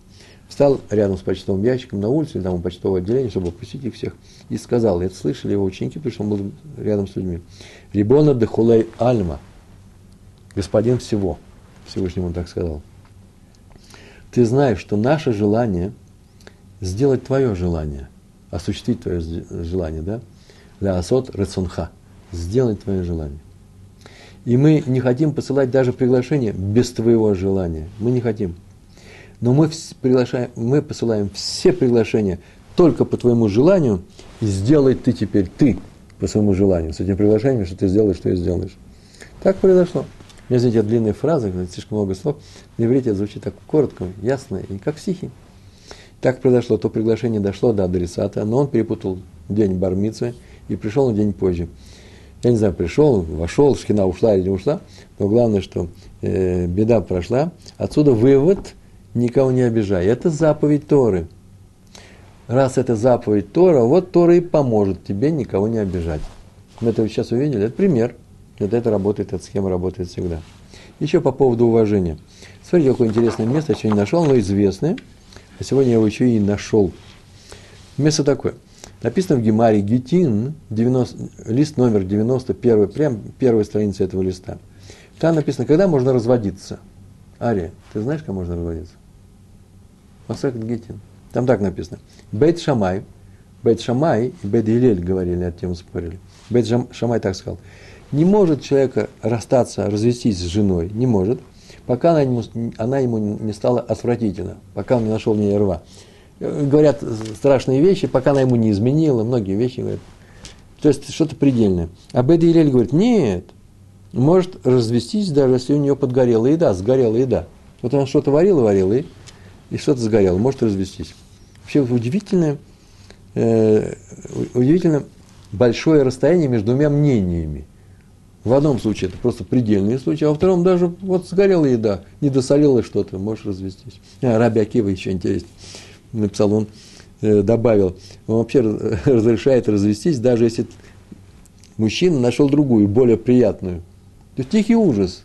встал рядом с почтовым ящиком на улице, там у почтового отделения, чтобы опустить их всех, и сказал, это слышали его ученики, потому что он был рядом с людьми, «Рибона де хулей альма», господин всего, Всевышнему он так сказал. Ты знаешь, что наше желание сделать твое желание, осуществить твое желание, да? Ля асот рецонха, сделать твое желание. И мы не хотим посылать даже приглашение без твоего желания. Мы не хотим. Но мы, приглашаем, мы посылаем все приглашения только по твоему желанию. И сделай ты теперь ты по своему желанию. С этим приглашением, что ты сделаешь, что и сделаешь. Так произошло. У меня, знаете, длинные фразы, слишком много слов. На иврите звучит так коротко, ясно и как стихи. Так произошло, то приглашение дошло до адресата, но он перепутал день бармицы и пришел на день позже. Я не знаю, пришел, вошел, шхина ушла или не ушла, но главное, что э, беда прошла. Отсюда вывод, никого не обижай. Это заповедь Торы. Раз это заповедь Тора, вот Тора и поможет тебе никого не обижать. Мы это сейчас увидели, это пример. Это, это работает, эта схема работает всегда. Еще по поводу уважения. Смотрите, какое интересное место, я еще не нашел, но известное. А сегодня я его еще и нашел. Место такое – Написано в Гемаре Гетин, 90, лист номер 91, прям первая страница этого листа. Там написано, когда можно разводиться. Ария, ты знаешь, когда можно разводиться? Масахат Гетин. Там так написано. Бейт Шамай, Бейт Шамай и Бейт Гилель говорили, от тему спорили. Бейт Шамай так сказал. Не может человека расстаться, развестись с женой, не может, пока она ему, она ему не стала отвратительна, пока он не нашел в ней рва говорят страшные вещи, пока она ему не изменила, многие вещи говорят. То есть что-то предельное. А Беда Илель говорит, нет, может развестись, даже если у нее подгорела еда, сгорела еда. Вот она что-то варила, варила, и, и что-то сгорело, может развестись. Вообще удивительное, э, удивительно большое расстояние между двумя мнениями. В одном случае это просто предельный случай, а во втором даже вот сгорела еда, не досолила что-то, можешь развестись. А, Раби Акива еще интереснее написал, он э, добавил, он вообще разрешает развестись, даже если мужчина нашел другую, более приятную. То есть тихий ужас.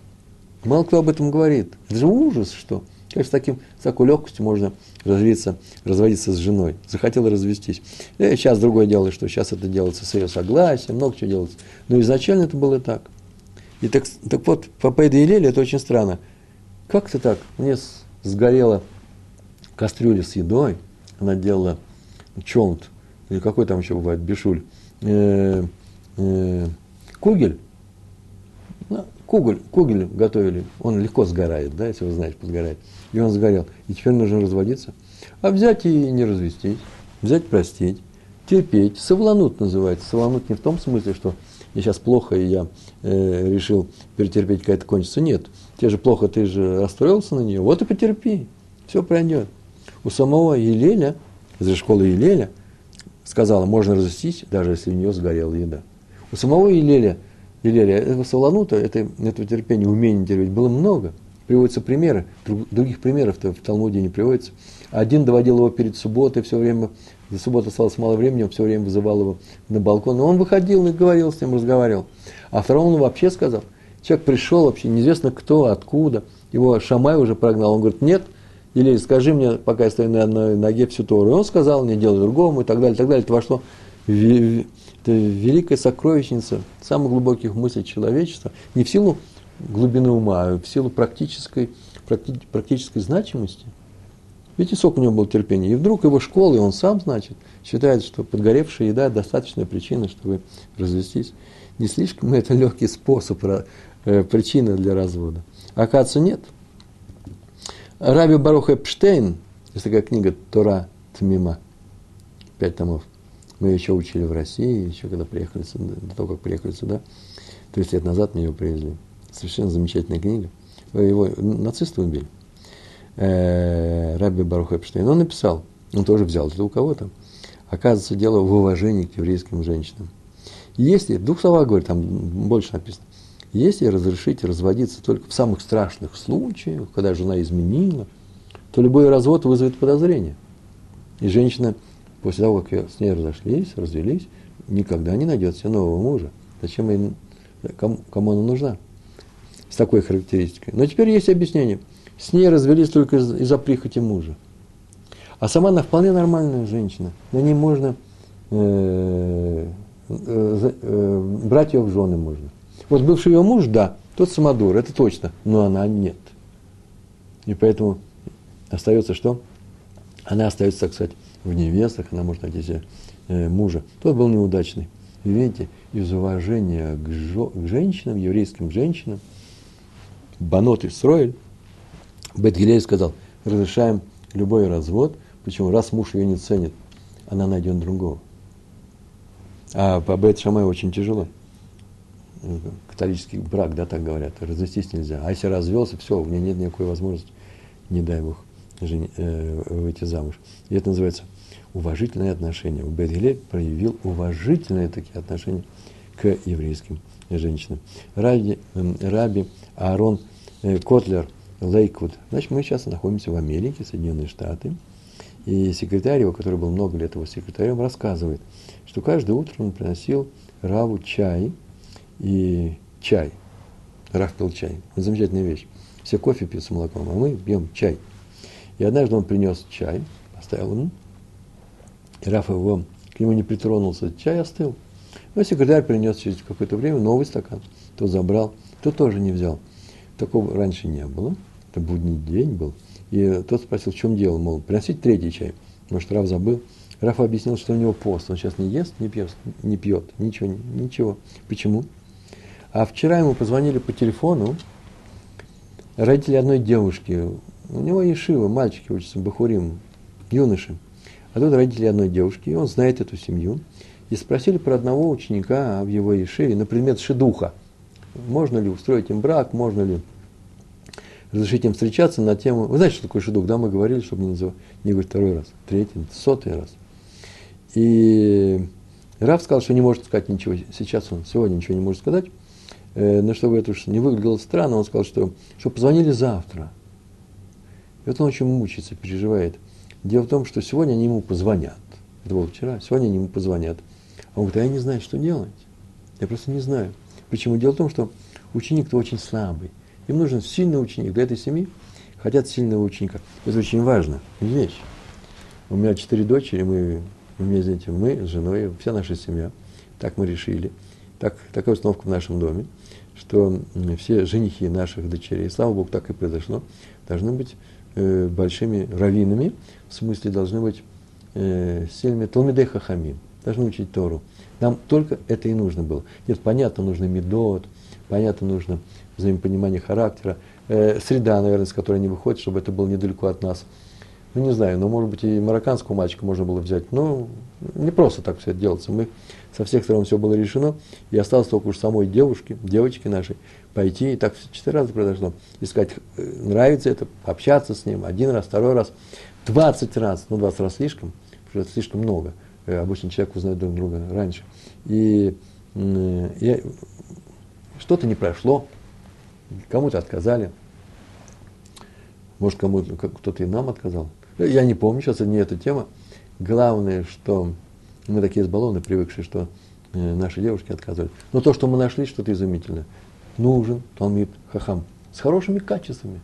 Мало кто об этом говорит. Это же ужас, что. Как с, таким, с такой легкостью можно развиться, разводиться с женой. Захотел развестись. И э, сейчас другое дело, что сейчас это делается с ее согласием, много чего делается. Но изначально это было так. И так, так вот, по Пейда и Леле это очень странно. Как-то так, мне сгорела кастрюля с едой, она делала чонт, или какой там еще бывает, бешуль, э, э, кугель, ну, кугель, кугель готовили, он легко сгорает, да, если вы знаете, подгорает. И он сгорел. И теперь нужно разводиться. А взять и не развестись, взять простить, терпеть, совланут называется. Совланут не в том смысле, что мне сейчас плохо, и я э, решил перетерпеть, когда это кончится. Нет, тебе же плохо, ты же расстроился на нее, вот и потерпи, все пройдет. У самого Елеля, из школы Елеля, сказала, можно развестись, даже если у нее сгорела еда. У самого Елеля, Елеля этого Саланута, это, этого терпения, умения терпеть было много. Приводятся примеры, других примеров в Талмуде не приводится. Один доводил его перед субботой, все время, за субботу осталось мало времени, он все время вызывал его на балкон. И он выходил и говорил с ним, разговаривал. А второму он вообще сказал, человек пришел вообще, неизвестно кто, откуда, его Шамай уже прогнал. Он говорит, нет, или скажи мне, пока я стою на одной ноге всю Тору. И он сказал, не делай другому, и так далее, и так далее. Это вошло в, это великая сокровищница самых глубоких мыслей человечества. Не в силу глубины ума, а в силу практической, практи, практической значимости. Видите, сколько у него было терпения. И вдруг его школа, и он сам, значит, считает, что подгоревшая еда – достаточная причина, чтобы развестись. Не слишком это легкий способ, э, причина для развода. Оказывается, нет – Раби Барух Эпштейн, есть такая книга Тора Тмима, пять томов. Мы ее еще учили в России, еще когда приехали сюда, до того, как приехали сюда. 30 лет назад мне ее привезли. Совершенно замечательная книга. Его нацисты убили. Э, Раби Барух Эпштейн. Он написал, он тоже взял это у кого-то. Оказывается, дело в уважении к еврейским женщинам. Если, в двух словах говорит, там больше написано, если разрешить разводиться только в самых страшных случаях, когда жена изменила, то любой развод вызовет подозрение. И женщина, после того, как с ней разошлись, развелись, никогда не найдет себе нового мужа. Зачем ей, кому, кому она нужна? С такой характеристикой. Но теперь есть объяснение. С ней развелись только из-за прихоти мужа. А сама она вполне нормальная женщина. На ней можно э, э, э, брать ее в жены можно. Вот бывший ее муж, да, тот самодур, это точно, но она нет. И поэтому остается что? Она остается, так сказать, в невестах, она может найти себе э, мужа. Тот был неудачный. И видите, из уважения к, жо, к женщинам, еврейским женщинам, Банот Исроэль, Бетгилей сказал, разрешаем любой развод, почему раз муж ее не ценит, она найдет другого. А по Бет Шамай очень тяжело католический брак, да, так говорят, развестись нельзя. А если развелся, все, у меня нет никакой возможности, не дай Бог, жени, э, выйти замуж. И это называется уважительное отношение. Бет проявил уважительные такие отношения к еврейским женщинам. Раби, э, Раби Аарон э, Котлер Лейквуд. Значит, мы сейчас находимся в Америке, Соединенные Штаты. И секретарь его, который был много лет его секретарем, рассказывает, что каждое утро он приносил Раву чай – и чай. Раф пил чай. Это замечательная вещь. Все кофе пьют с молоком, а мы пьем чай. И однажды он принес чай, поставил ему, и Раф его, к нему не притронулся, чай остыл. Но секретарь принес через какое-то время новый стакан. Тот забрал, тот тоже не взял. Такого раньше не было. Это будний день был. И тот спросил, в чем дело, мол, приносить третий чай. Может, Раф забыл. Раф объяснил, что у него пост. Он сейчас не ест, не пьет, не пьет, ничего, ничего. Почему? А вчера ему позвонили по телефону родители одной девушки. У него Ешива, мальчики учатся, Бахурим, юноши. А тут родители одной девушки, и он знает эту семью. И спросили про одного ученика в его Ешиве на предмет шедуха. можно ли устроить им брак, можно ли разрешить им встречаться на тему... Вы знаете, что такое шедух, да, мы говорили, чтобы не, называть, не говорить второй раз, третий, сотый раз. И Раф сказал, что не может сказать ничего. Сейчас он сегодня ничего не может сказать. Э, но чтобы это уж не выглядело странно, он сказал, что, что позвонили завтра. И вот он очень мучится, переживает. Дело в том, что сегодня они ему позвонят. Это было вчера. Сегодня они ему позвонят. Он говорит, а я не знаю, что делать. Я просто не знаю. Почему? Дело в том, что ученик-то очень слабый. Им нужен сильный ученик. Для этой семьи хотят сильного ученика. Это очень важно. Вещь. У меня четыре дочери, мы мне, знаете, мы с женой, вся наша семья, так мы решили, так, такая установка в нашем доме, что все женихи наших дочерей, слава Богу, так и произошло, должны быть э, большими раввинами, в смысле должны быть э, сильными Талмидей должны учить Тору. Нам только это и нужно было. Нет, понятно, нужно медот, понятно, нужно взаимопонимание характера, э, среда, наверное, с которой они выходят, чтобы это было недалеко от нас – ну, не знаю, но, может быть, и марокканского мальчика можно было взять. Но не просто так все это делается. Мы со всех сторон все было решено, и осталось только уж самой девушке, девочке нашей, пойти, и так четыре раза произошло, и сказать, э, нравится это, общаться с ним, один раз, второй раз, двадцать раз, ну, двадцать раз слишком, потому что это слишком много. Э, обычно человек узнает друг друга раньше. И, и что-то не прошло, кому-то отказали, может, кому-то кто-то и нам отказал. Я не помню, сейчас это не эта тема. Главное, что мы такие избалованы, привыкшие, что э, наши девушки отказывают. Но то, что мы нашли, что-то изумительное. Нужен Талмит Хахам с хорошими качествами.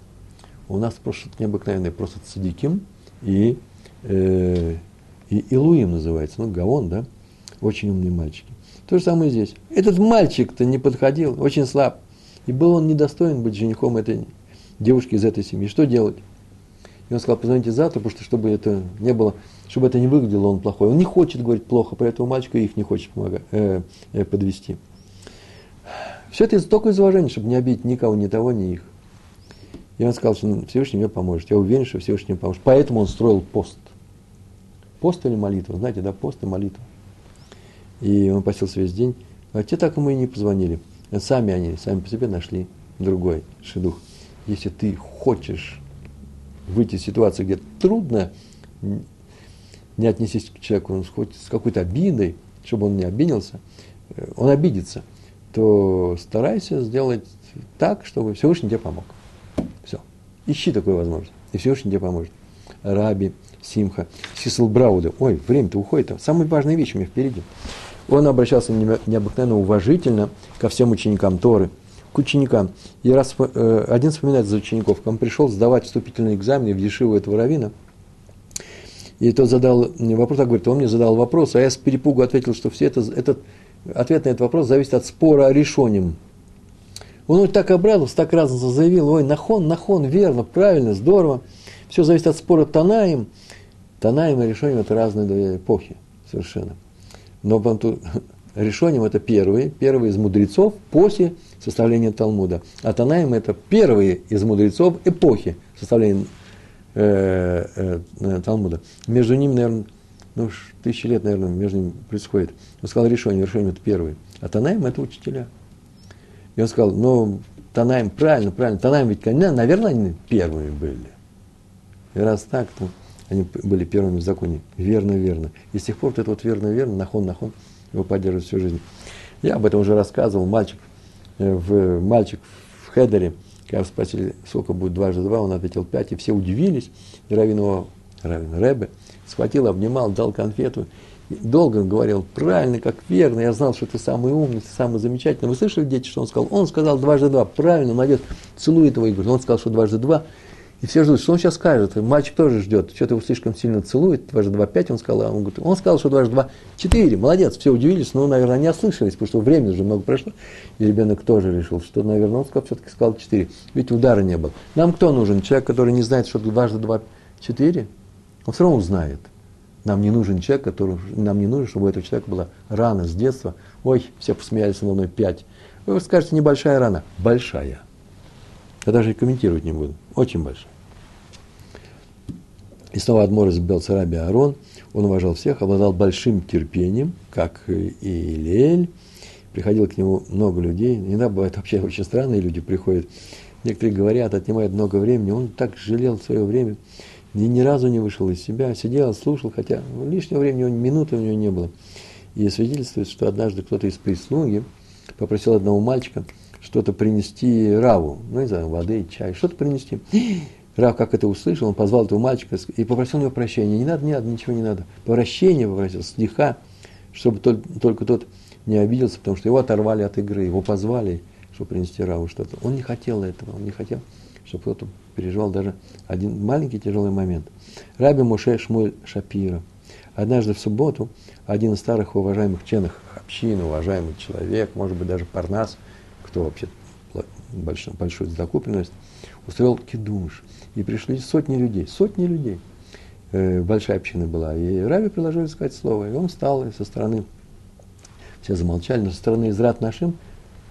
У нас просто необыкновенный, просто цадиким и, э, и Илуим называется, ну, Гаон, да, очень умные мальчики. То же самое здесь. Этот мальчик-то не подходил, очень слаб. И был он недостоин быть женихом этой девушки из этой семьи. Что делать? И он сказал, позвоните завтра, потому что чтобы это не было, чтобы это не выглядело он плохой. Он не хочет говорить плохо про этого мальчика и их не хочет помогать, э, э, подвести. Все это только из уважения, чтобы не обидеть никого, ни того, ни их. И он сказал, что Всевышний мне поможет. Я уверен, что Всевышний мне поможет. Поэтому он строил пост. Пост или молитва? Знаете, да, пост и молитва. И он постился весь день. А те так ему и не позвонили. Сами они, сами по себе нашли другой шедух. Если ты хочешь выйти из ситуации, где трудно, не отнестись к человеку хоть с какой-то обидой, чтобы он не обиделся, э, он обидится, то старайся сделать так, чтобы Всевышний тебе помог. Все. Ищи такую возможность, и Всевышний тебе поможет. Раби, Симха, Сисел Брауда. Ой, время-то уходит. Самые важные вещи у меня впереди. Он обращался необыкновенно уважительно ко всем ученикам Торы – к ученикам. И раз э, один вспоминает за учеников, он пришел сдавать вступительный экзамен в Ешиву этого равина, и тот задал вопрос, так говорит, он мне задал вопрос, а я с перепугу ответил, что все это, этот, ответ на этот вопрос зависит от спора о решении. Он вот так обрадовался, так разно заявил, ой, нахон, нахон, верно, правильно, здорово. Все зависит от спора Танаем. Танаем и решением – это разные эпохи совершенно. Но тут решением – это первый, первый из мудрецов после составления Талмуда. А Танаим – это первые из мудрецов эпохи составления э, э, э, Талмуда. Между ними, наверное, ну, тысячи лет, наверное, между ними происходит. Он сказал решение, решение – это первые. А Танаим – это учителя. И он сказал, ну, Танаим, правильно, правильно, Танаим ведь, наверное, они первыми были. И раз так, то они были первыми в законе. Верно, верно. И с тех пор вот это вот верно, верно, нахон, нахон, его поддерживает всю жизнь. Я об этом уже рассказывал. Мальчик Э, в мальчик в Хедере, когда спросили, сколько будет дважды два, он ответил пять, и все удивились. И Равин его, Равин Рэбе, схватил, обнимал, дал конфету. Долго говорил, правильно, как верно, я знал, что ты самый умный, ты самый замечательный. Вы слышали, дети, что он сказал? Он сказал дважды два, правильно, молодец, целует его и говорит, он сказал, что дважды два, и все ждут, что он сейчас скажет. Мальчик тоже ждет. Что-то его слишком сильно целует. Дважды два пять он сказал. А он, говорит, он сказал, что дважды два четыре. Молодец. Все удивились, но, наверное, не ослышались, потому что времени уже много прошло. И ребенок тоже решил, что, наверное, он сказал, все-таки сказал четыре. Ведь удара не было. Нам кто нужен? Человек, который не знает, что дважды два четыре? Он все равно узнает. Нам не нужен человек, который, нам не нужно, чтобы у этого человека была рана с детства. Ой, все посмеялись надо мной пять. Вы скажете, небольшая рана. Большая. Я даже и комментировать не буду. Очень большая. И снова Адмор из Белцараби Аарон, он уважал всех, обладал большим терпением, как и Илель, приходило к нему много людей. Иногда бывает вообще очень странные люди приходят. Некоторые говорят, отнимает много времени. Он так жалел свое время. Ни, ни разу не вышел из себя. Сидел, слушал, хотя лишнего времени, минуты у него не было. И свидетельствует, что однажды кто-то из прислуги попросил одного мальчика что-то принести Раву. Ну, не знаю, воды, чай, что-то принести. Рав, как это услышал, он позвал этого мальчика и попросил у него прощения. Не надо, не надо, ничего не надо. Прощения попросил, стиха, чтобы только, тот не обиделся, потому что его оторвали от игры, его позвали, чтобы принести Раву что-то. Он не хотел этого, он не хотел, чтобы кто-то переживал даже один маленький тяжелый момент. Раби Моше Шмуль Шапира. Однажды в субботу один из старых уважаемых членов общины, уважаемый человек, может быть, даже Парнас, кто вообще большой, большую закупленность, устроил кидуш. И пришли сотни людей, сотни людей. Э, большая община была. И Раби предложили сказать слово. И он встал, и со стороны, все замолчали, но со стороны Израт нашим,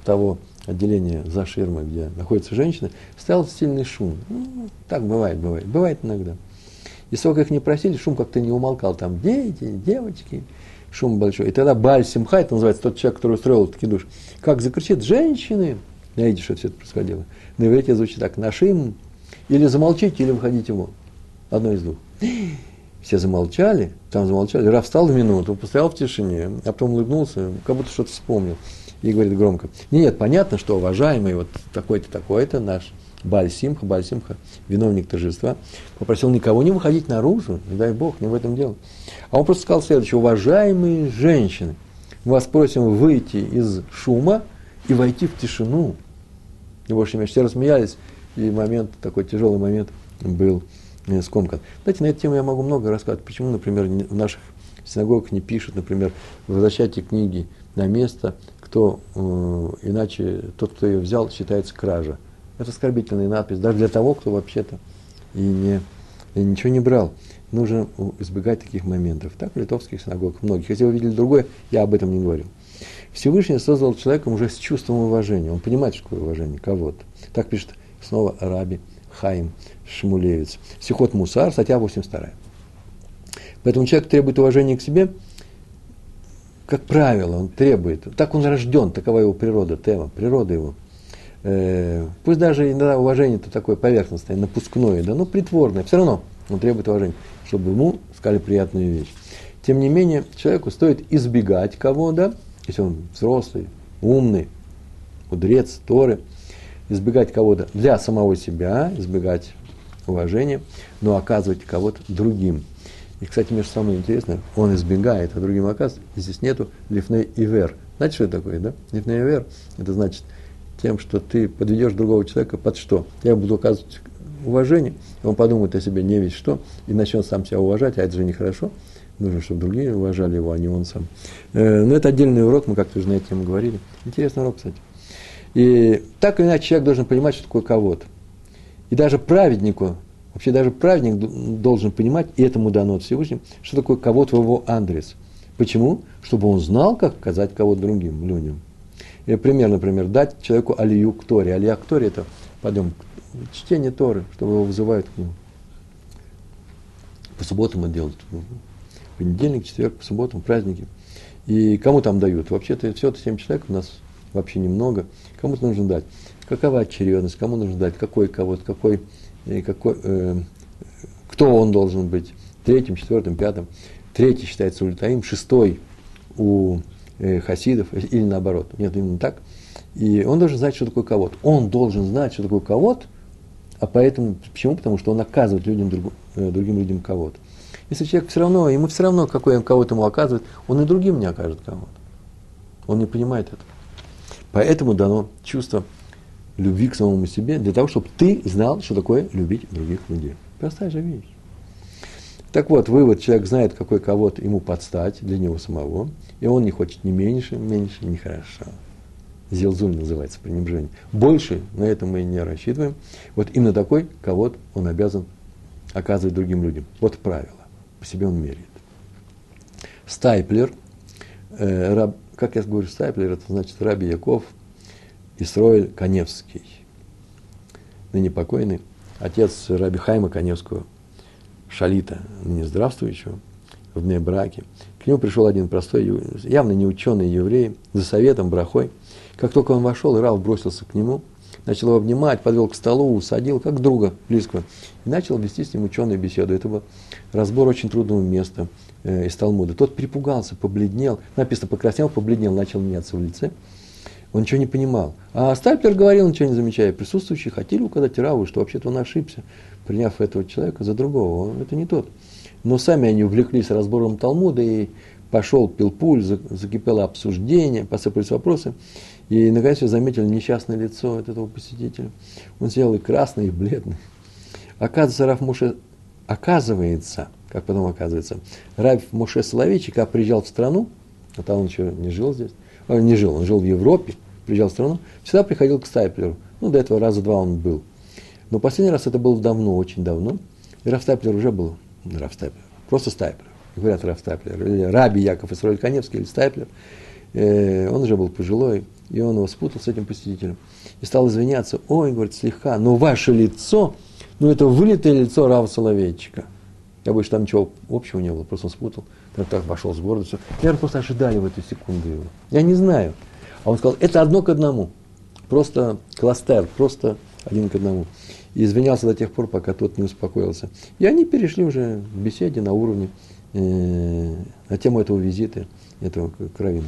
того отделения за ширмой, где находятся женщины, стоял сильный шум. Ну, так бывает, бывает. Бывает иногда. И сколько их не просили, шум как-то не умолкал. Там дети, девочки, шум большой. И тогда Баль Симха, это называется тот человек, который устроил этот кидуш, как закричит «женщины!» Видите, что все это происходило. На иврите звучит так «нашим» или замолчите, или выходите вон. Одно из двух. Все замолчали, там замолчали. Раф встал в минуту, постоял в тишине, а потом улыбнулся, как будто что-то вспомнил. И говорит громко, нет, понятно, что уважаемый вот такой-то, такой-то наш Бальсимха, Бальсимха, виновник торжества, попросил никого не выходить наружу, не дай Бог, не в этом дело. А он просто сказал следующее, уважаемые женщины, вас просим выйти из шума и войти в тишину. Больше меньше все рассмеялись, и момент, такой тяжелый момент был э, скомкан. Знаете, на эту тему я могу много рассказать. Почему, например, в наших синагогах не пишут, например, возвращайте книги на место, кто, э, иначе тот, кто ее взял, считается кража. Это оскорбительная надпись, даже для того, кто вообще-то и, не, и ничего не брал. Нужно избегать таких моментов. Так в литовских синагогах многих. Если вы видели другое, я об этом не говорил. Всевышний создал человека уже с чувством уважения. Он понимает, что такое уважение кого-то. Так пишет снова Раби Хаим Шмулевец. Сихот Мусар, статья 82. Поэтому человек требует уважения к себе, как правило, он требует. Так он рожден, такова его природа, тема, природа его. Э, пусть даже иногда уважение-то такое поверхностное, напускное, да, но притворное, все равно он требует уважения, чтобы ему сказали приятную вещь. Тем не менее, человеку стоит избегать кого-то, если он взрослый, умный, мудрец, Торы, избегать кого-то для самого себя, избегать уважения, но оказывать кого-то другим. И, кстати, между самое интересное, он избегает, а другим оказывает. Здесь нету лифней ивер. Знаете, что это такое, да? Лифней ивер, это значит тем, что ты подведешь другого человека под что? Я буду оказывать уважение, он подумает о себе не весь что, и начнет сам себя уважать, а это же нехорошо. Нужно, чтобы другие уважали его, а не он сам. Э, но это отдельный урок, мы как-то уже на эту тему говорили. Интересный урок, кстати. И так или иначе человек должен понимать, что такое кого-то. И даже праведнику, вообще даже праведник должен понимать, и этому дано от Всевышнего, что такое кого-то в его адрес. Почему? Чтобы он знал, как сказать кого-то другим людям. И пример, например, дать человеку алию к Торе. Алия к Торе – это, пойдем, чтение Торы, чтобы его вызывают к нему. По субботам это делают понедельник, четверг, по субботам, праздники. И кому там дают? Вообще-то все это 7 человек у нас вообще немного. Кому-то нужно дать. Какова очередность, кому нужно дать, какой кого-то, какой, э, какой, э, кто он должен быть, третьим, четвертым, пятым. Третий считается ультаим, шестой у э, хасидов, или наоборот. Нет, именно так. И он должен знать, что такое кого-то. Он должен знать, что такое кого-то, а поэтому, почему? Потому что он оказывает людям, э, другим людям кого-то. Если человек все равно, ему все равно, какой он кого-то ему оказывает, он и другим не окажет кого-то. Он не понимает это. Поэтому дано чувство любви к самому себе, для того, чтобы ты знал, что такое любить других людей. Простая же вещь. Так вот, вывод, человек знает, какой кого-то ему подстать для него самого, и он не хочет ни меньше, меньше, ни хорошо. Зелзуль называется пренебрежение. Больше на это мы не рассчитываем. Вот именно такой кого-то он обязан оказывать другим людям. Вот правило по себе он меряет. Стайплер, э, раб, как я говорю, Стайплер, это значит Раби Яков Исроэль Коневский, ныне покойный, отец Раби Хайма Коневского, Шалита, ныне здравствующего, в Браке. К нему пришел один простой, явно не ученый еврей, за советом, брахой. Как только он вошел, Рав бросился к нему, начал его обнимать, подвел к столу, усадил, как друга близкого, и начал вести с ним ученую беседу. Это был разбор очень трудного места э, из Талмуда. Тот перепугался, побледнел, написано, покраснел, побледнел, начал меняться в лице. Он ничего не понимал. А Стальпер говорил, ничего не замечая. Присутствующие хотели указать Раву, что вообще-то он ошибся, приняв этого человека за другого. Он, это не тот. Но сами они увлеклись разбором Талмуда, и пошел пилпуль, закипело обсуждение, посыпались вопросы. И, наконец, заметили несчастное лицо этого посетителя. Он сидел и красный, и бледный. Оказывается, Раф Муше, оказывается, как потом оказывается, Раф Муше Соловейчик, когда приезжал в страну, а там он еще не жил здесь, он не жил, он жил в Европе, приезжал в страну, всегда приходил к Стайплеру. Ну, до этого раза два он был. Но последний раз это было давно, очень давно. И Раф Стайплер уже был, Раф Стайплер, просто Стайплер. Говорят Раф Стайплер, или Раби Яков Исраиль Коневский, или Стайплер. Э, он уже был пожилой, и он его спутал с этим посетителем. И стал извиняться, ой, говорит, слегка, но ваше лицо, ну это вылитое лицо Рава Соловейчика. Я больше там ничего общего не было, просто он спутал. Так, так вошел с все. Наверное, просто ожидали в эту секунду его. Я не знаю. А он сказал, это одно к одному. Просто кластер, просто один к одному. И извинялся до тех пор, пока тот не успокоился. И они перешли уже в беседе на уровне, э, на тему этого визита, этого кровина.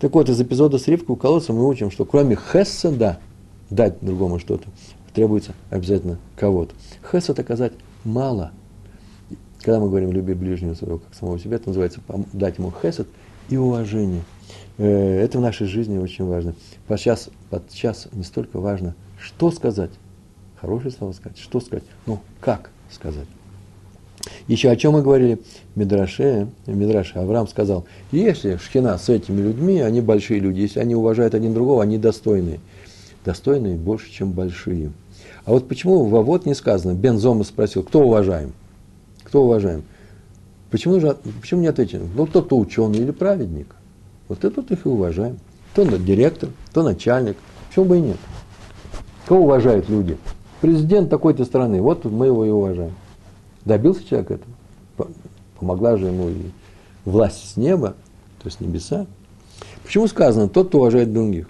Так вот, из эпизода с Ривкой у колодца мы учим, что кроме хесседа, дать другому что-то, требуется обязательно кого-то. Хесед оказать мало – когда мы говорим «люби ближнего своего, как самого себя», это называется дать ему хесед и уважение. Э, это в нашей жизни очень важно. Подчас, подчас не столько важно, что сказать, хорошее слово сказать, что сказать, но как сказать. Еще о чем мы говорили? Медраше, Медраше Авраам сказал, если шхина с этими людьми, они большие люди, если они уважают один другого, они достойные. Достойные больше, чем большие. А вот почему в Авод не сказано, Бензома спросил, кто уважаем? Кто уважаем? Почему, же, почему не отвечено? Ну, тот, кто ученый или праведник. Вот этот их и уважаем. То директор, то начальник. Почему бы и нет? Кого уважают люди? Президент такой-то страны. Вот мы его и уважаем. Добился человек этого. Помогла же ему и власть с неба, то есть небеса. Почему сказано, тот, кто уважает других?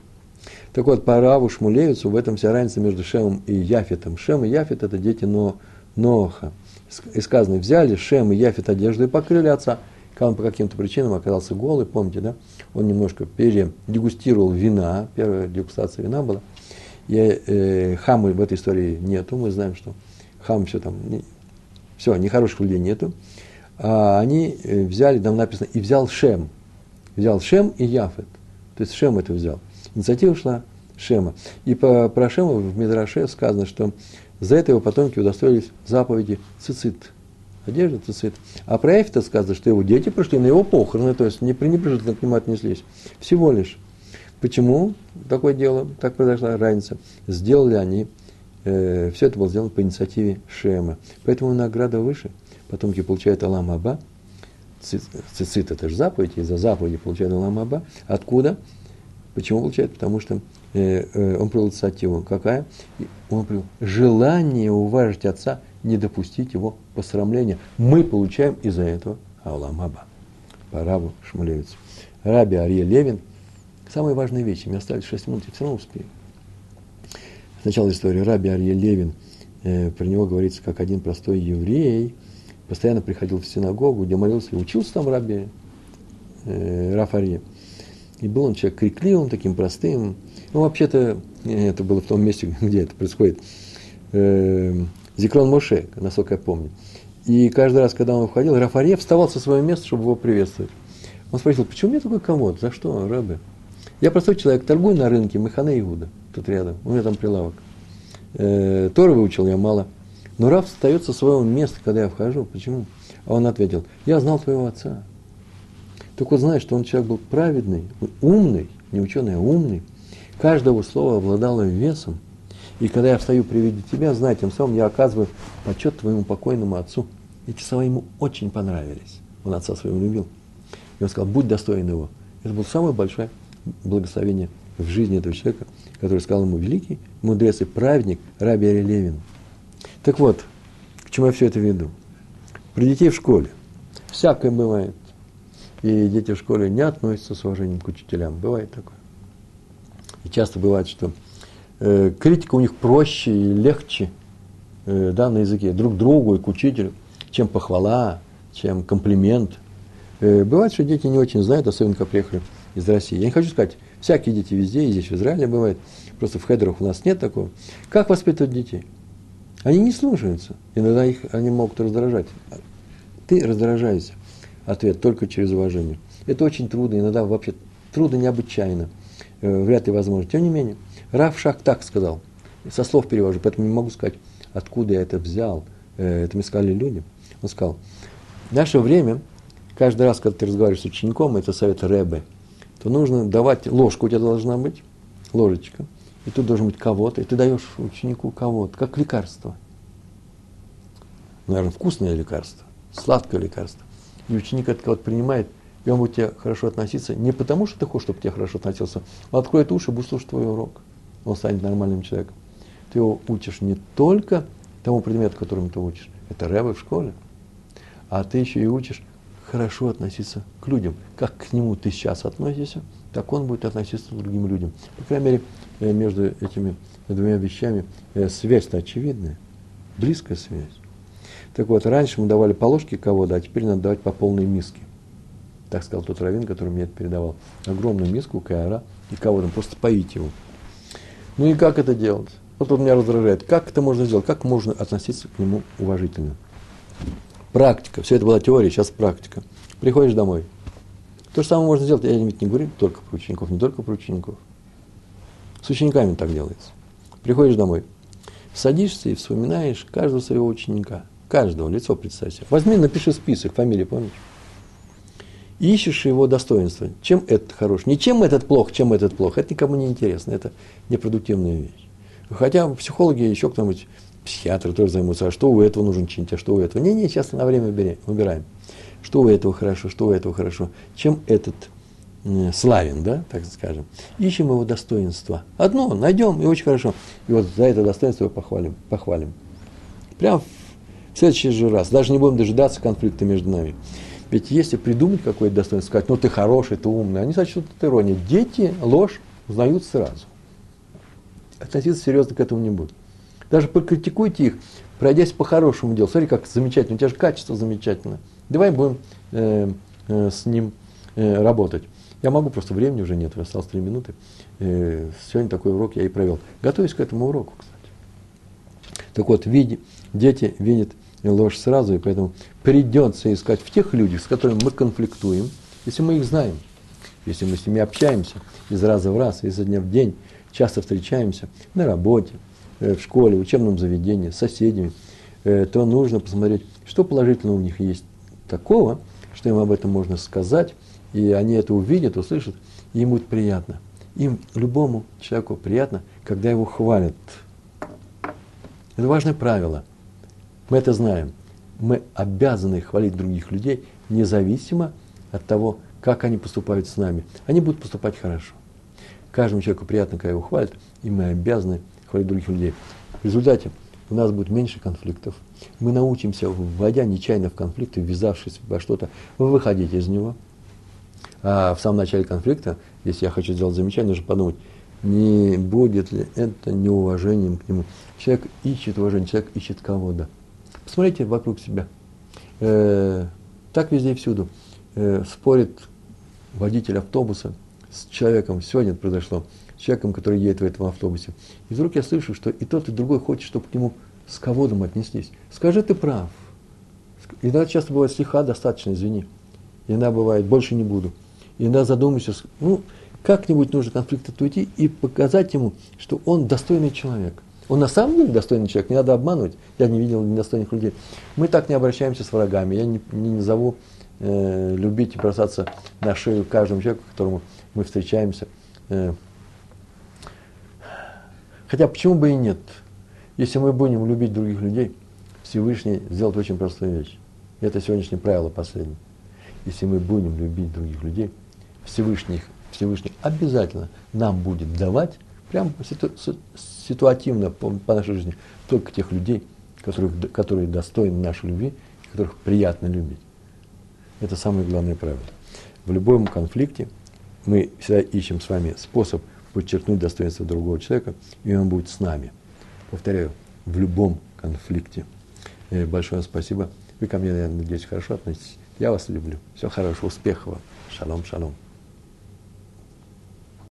Так вот, по Раву Шмулевицу в этом вся разница между Шемом и Яфетом. Шем и Яфет – это дети Но, Ноха и сказано, взяли Шем и Яфет одежду и покрыли отца. Когда он по каким-то причинам оказался голый, помните, да? Он немножко передегустировал вина, первая дегустация вина была. И э, хамы в этой истории нету, мы знаем, что хам все там, все, нехороших людей нету. А они э, взяли, там написано, и взял Шем. Взял Шем и Яфет. То есть Шем это взял. Инициатива шла Шема. И по, про Шема в Мидраше сказано, что за это его потомки удостоились заповеди цицит. Одежда цицит. А про Эфита сказано, что его дети пришли на его похороны, то есть не пренебрежительно к нему отнеслись. Всего лишь. Почему такое дело, так произошла разница? Сделали они, э, все это было сделано по инициативе Шема. Поэтому награда выше. Потомки получают Алам Аба. Цицит – это же заповедь, и за заповеди получают Алам Аба. Откуда? Почему получают? Потому что Э, э, он привел инициативу. Какая? Он привел желание уважить отца, не допустить его посрамления. Мы получаем из-за этого Аулам Аба. По Рабу Шмулевицу. Раби Арье Левин. Самые важные вещи. Мне остались 6 минут, я все равно успею. Сначала история. Раби Арье Левин. Э, про него говорится, как один простой еврей. Постоянно приходил в синагогу, где молился и учился там Раби э, Рафарье. И был он человек крикливым, таким простым, ну, вообще-то, это было в том месте, где это происходит. Э, Зикрон Моше, насколько я помню. И каждый раз, когда он входил, Рафаре вставал со своего места, чтобы его приветствовать. Он спросил, почему мне такой комод? За что, Рэбе? Я простой человек, торгую на рынке, Механе Иуда, тут рядом, у меня там прилавок. Э, Тора выучил я мало. Но Раф встает со своего места, когда я вхожу. Почему? А он ответил, я знал твоего отца. Так вот знаешь, что он человек был праведный, умный, не ученый, а умный – Каждого слова обладало весом. И когда я встаю при виде тебя, знай, тем самым я оказываю почет твоему покойному отцу. Эти слова ему очень понравились. Он отца своего любил. И он сказал, будь достоин его. Это было самое большое благословение в жизни этого человека, который сказал ему великий мудрец и праведник Раби Левин. Так вот, к чему я все это веду? При детей в школе всякое бывает. и дети в школе не относятся с уважением к учителям. Бывает такое. И часто бывает, что э, критика у них проще и легче э, да, на языке друг другу и к учителю, чем похвала, чем комплимент. Э, бывает, что дети не очень знают, особенно когда приехали из России. Я не хочу сказать, всякие дети везде, и здесь в Израиле бывает, просто в хедерах у нас нет такого. Как воспитывать детей? Они не слушаются. Иногда их, они могут раздражать. Ты раздражаешься. Ответ только через уважение. Это очень трудно, иногда вообще трудно необычайно. Э, вряд ли возможно. Тем не менее, Раф Шах так сказал. Со слов перевожу, поэтому не могу сказать, откуда я это взял. Э, это мне сказали люди. Он сказал, в наше время, каждый раз, когда ты разговариваешь с учеником, это совет Рэбе, то нужно давать, ложку у тебя должна быть, ложечка, и тут должен быть кого-то, и ты даешь ученику кого-то, как лекарство. Наверное, вкусное лекарство, сладкое лекарство. И ученик это вот принимает, и он будет к тебе хорошо относиться не потому, что ты хочешь, чтобы к тебе хорошо относился, он откроет уши, будет слушать твой урок. Он станет нормальным человеком. Ты его учишь не только тому предмету, которым ты учишь, это рэбы в школе, а ты еще и учишь хорошо относиться к людям. Как к нему ты сейчас относишься, так он будет относиться к другим людям. По крайней мере, э, между этими двумя вещами э, связь-то очевидная, близкая связь. Так вот, раньше мы давали по ложке кого-то, а теперь надо давать по полной миске. Так сказал тот раввин, который мне это передавал. Огромную миску кайра и кого-то, просто поить его. Ну и как это делать? Вот он меня раздражает. Как это можно сделать? Как можно относиться к нему уважительно? Практика. Все это была теория, сейчас практика. Приходишь домой. То же самое можно сделать. Я ведь не говорю только про учеников, не только про учеников. С учениками так делается. Приходишь домой. Садишься и вспоминаешь каждого своего ученика – Каждого лицо представь себе. Возьми, напиши список, фамилии помнишь? Ищешь его достоинства. Чем этот хорош? Не чем этот плох, чем этот плох. Это никому не интересно. Это непродуктивная вещь. Хотя психологи, еще кто-нибудь, психиатры тоже займутся, а что у этого нужно чинить, а что у этого. Не-не, сейчас на время выбираем. Что у этого хорошо, что у этого хорошо. Чем этот э, славен, да, так скажем. Ищем его достоинства. Одно найдем, и очень хорошо. И вот за это достоинство его похвалим. похвалим. Прям в следующий же раз. Даже не будем дожидаться конфликта между нами. Ведь если придумать какое-то достоинство, сказать, ну ты хороший, ты умный, они сочтут это ирония. Дети ложь узнают сразу. Относиться серьезно к этому не будут. Даже покритикуйте их, пройдясь по хорошему делу. Смотри, как замечательно, у тебя же качество замечательно. Давай будем э, э, с ним э, работать. Я могу, просто времени уже нет, осталось три минуты. Э, сегодня такой урок я и провел. Готовюсь к этому уроку, кстати. Так вот, види, дети видят ложь сразу, и поэтому придется искать в тех людях, с которыми мы конфликтуем, если мы их знаем, если мы с ними общаемся из раза в раз, изо дня в день, часто встречаемся на работе, в школе, в учебном заведении, с соседями, э, то нужно посмотреть, что положительного у них есть такого, что им об этом можно сказать, и они это увидят, услышат, и им будет приятно. Им, любому человеку приятно, когда его хвалят. Это важное правило – мы это знаем. Мы обязаны хвалить других людей, независимо от того, как они поступают с нами. Они будут поступать хорошо. Каждому человеку приятно, когда его хвалят, и мы обязаны хвалить других людей. В результате у нас будет меньше конфликтов. Мы научимся, вводя нечаянно в конфликты, ввязавшись во что-то, выходить из него. А в самом начале конфликта, если я хочу сделать замечание, нужно подумать, не будет ли это неуважением к нему. Человек ищет уважение, человек ищет кого-то. Посмотрите вокруг себя. Э, так везде и всюду. Э, спорит водитель автобуса с человеком, сегодня это произошло, человеком, который едет в этом автобусе. И вдруг я слышу, что и тот, и другой хочет, чтобы к нему с ководом отнеслись. Скажи, ты прав. Иногда часто бывает слегка достаточно, извини. Иногда бывает, больше не буду. Иногда задумайся, ну, как-нибудь нужно конфликт уйти и показать ему, что он достойный человек. Он на самом деле достойный человек, не надо обманывать. Я не видел недостойных людей. Мы так не обращаемся с врагами. Я не, не назову э, любить и бросаться на шею каждому человеку, которому мы встречаемся. Э, хотя почему бы и нет? Если мы будем любить других людей, Всевышний сделает очень простую вещь. Это сегодняшнее правило последнее. Если мы будем любить других людей, Всевышний, Всевышний обязательно нам будет давать прям ситуативно по, по нашей жизни только тех людей, которых, которые достойны нашей любви, которых приятно любить. Это самое главное правило. в любом конфликте мы всегда ищем с вами способ подчеркнуть достоинство другого человека, и он будет с нами. Повторяю, в любом конфликте. И большое спасибо. Вы ко мне, я надеюсь, хорошо относитесь. Я вас люблю. Всего хорошего, успехов вам. Шалом, шалом.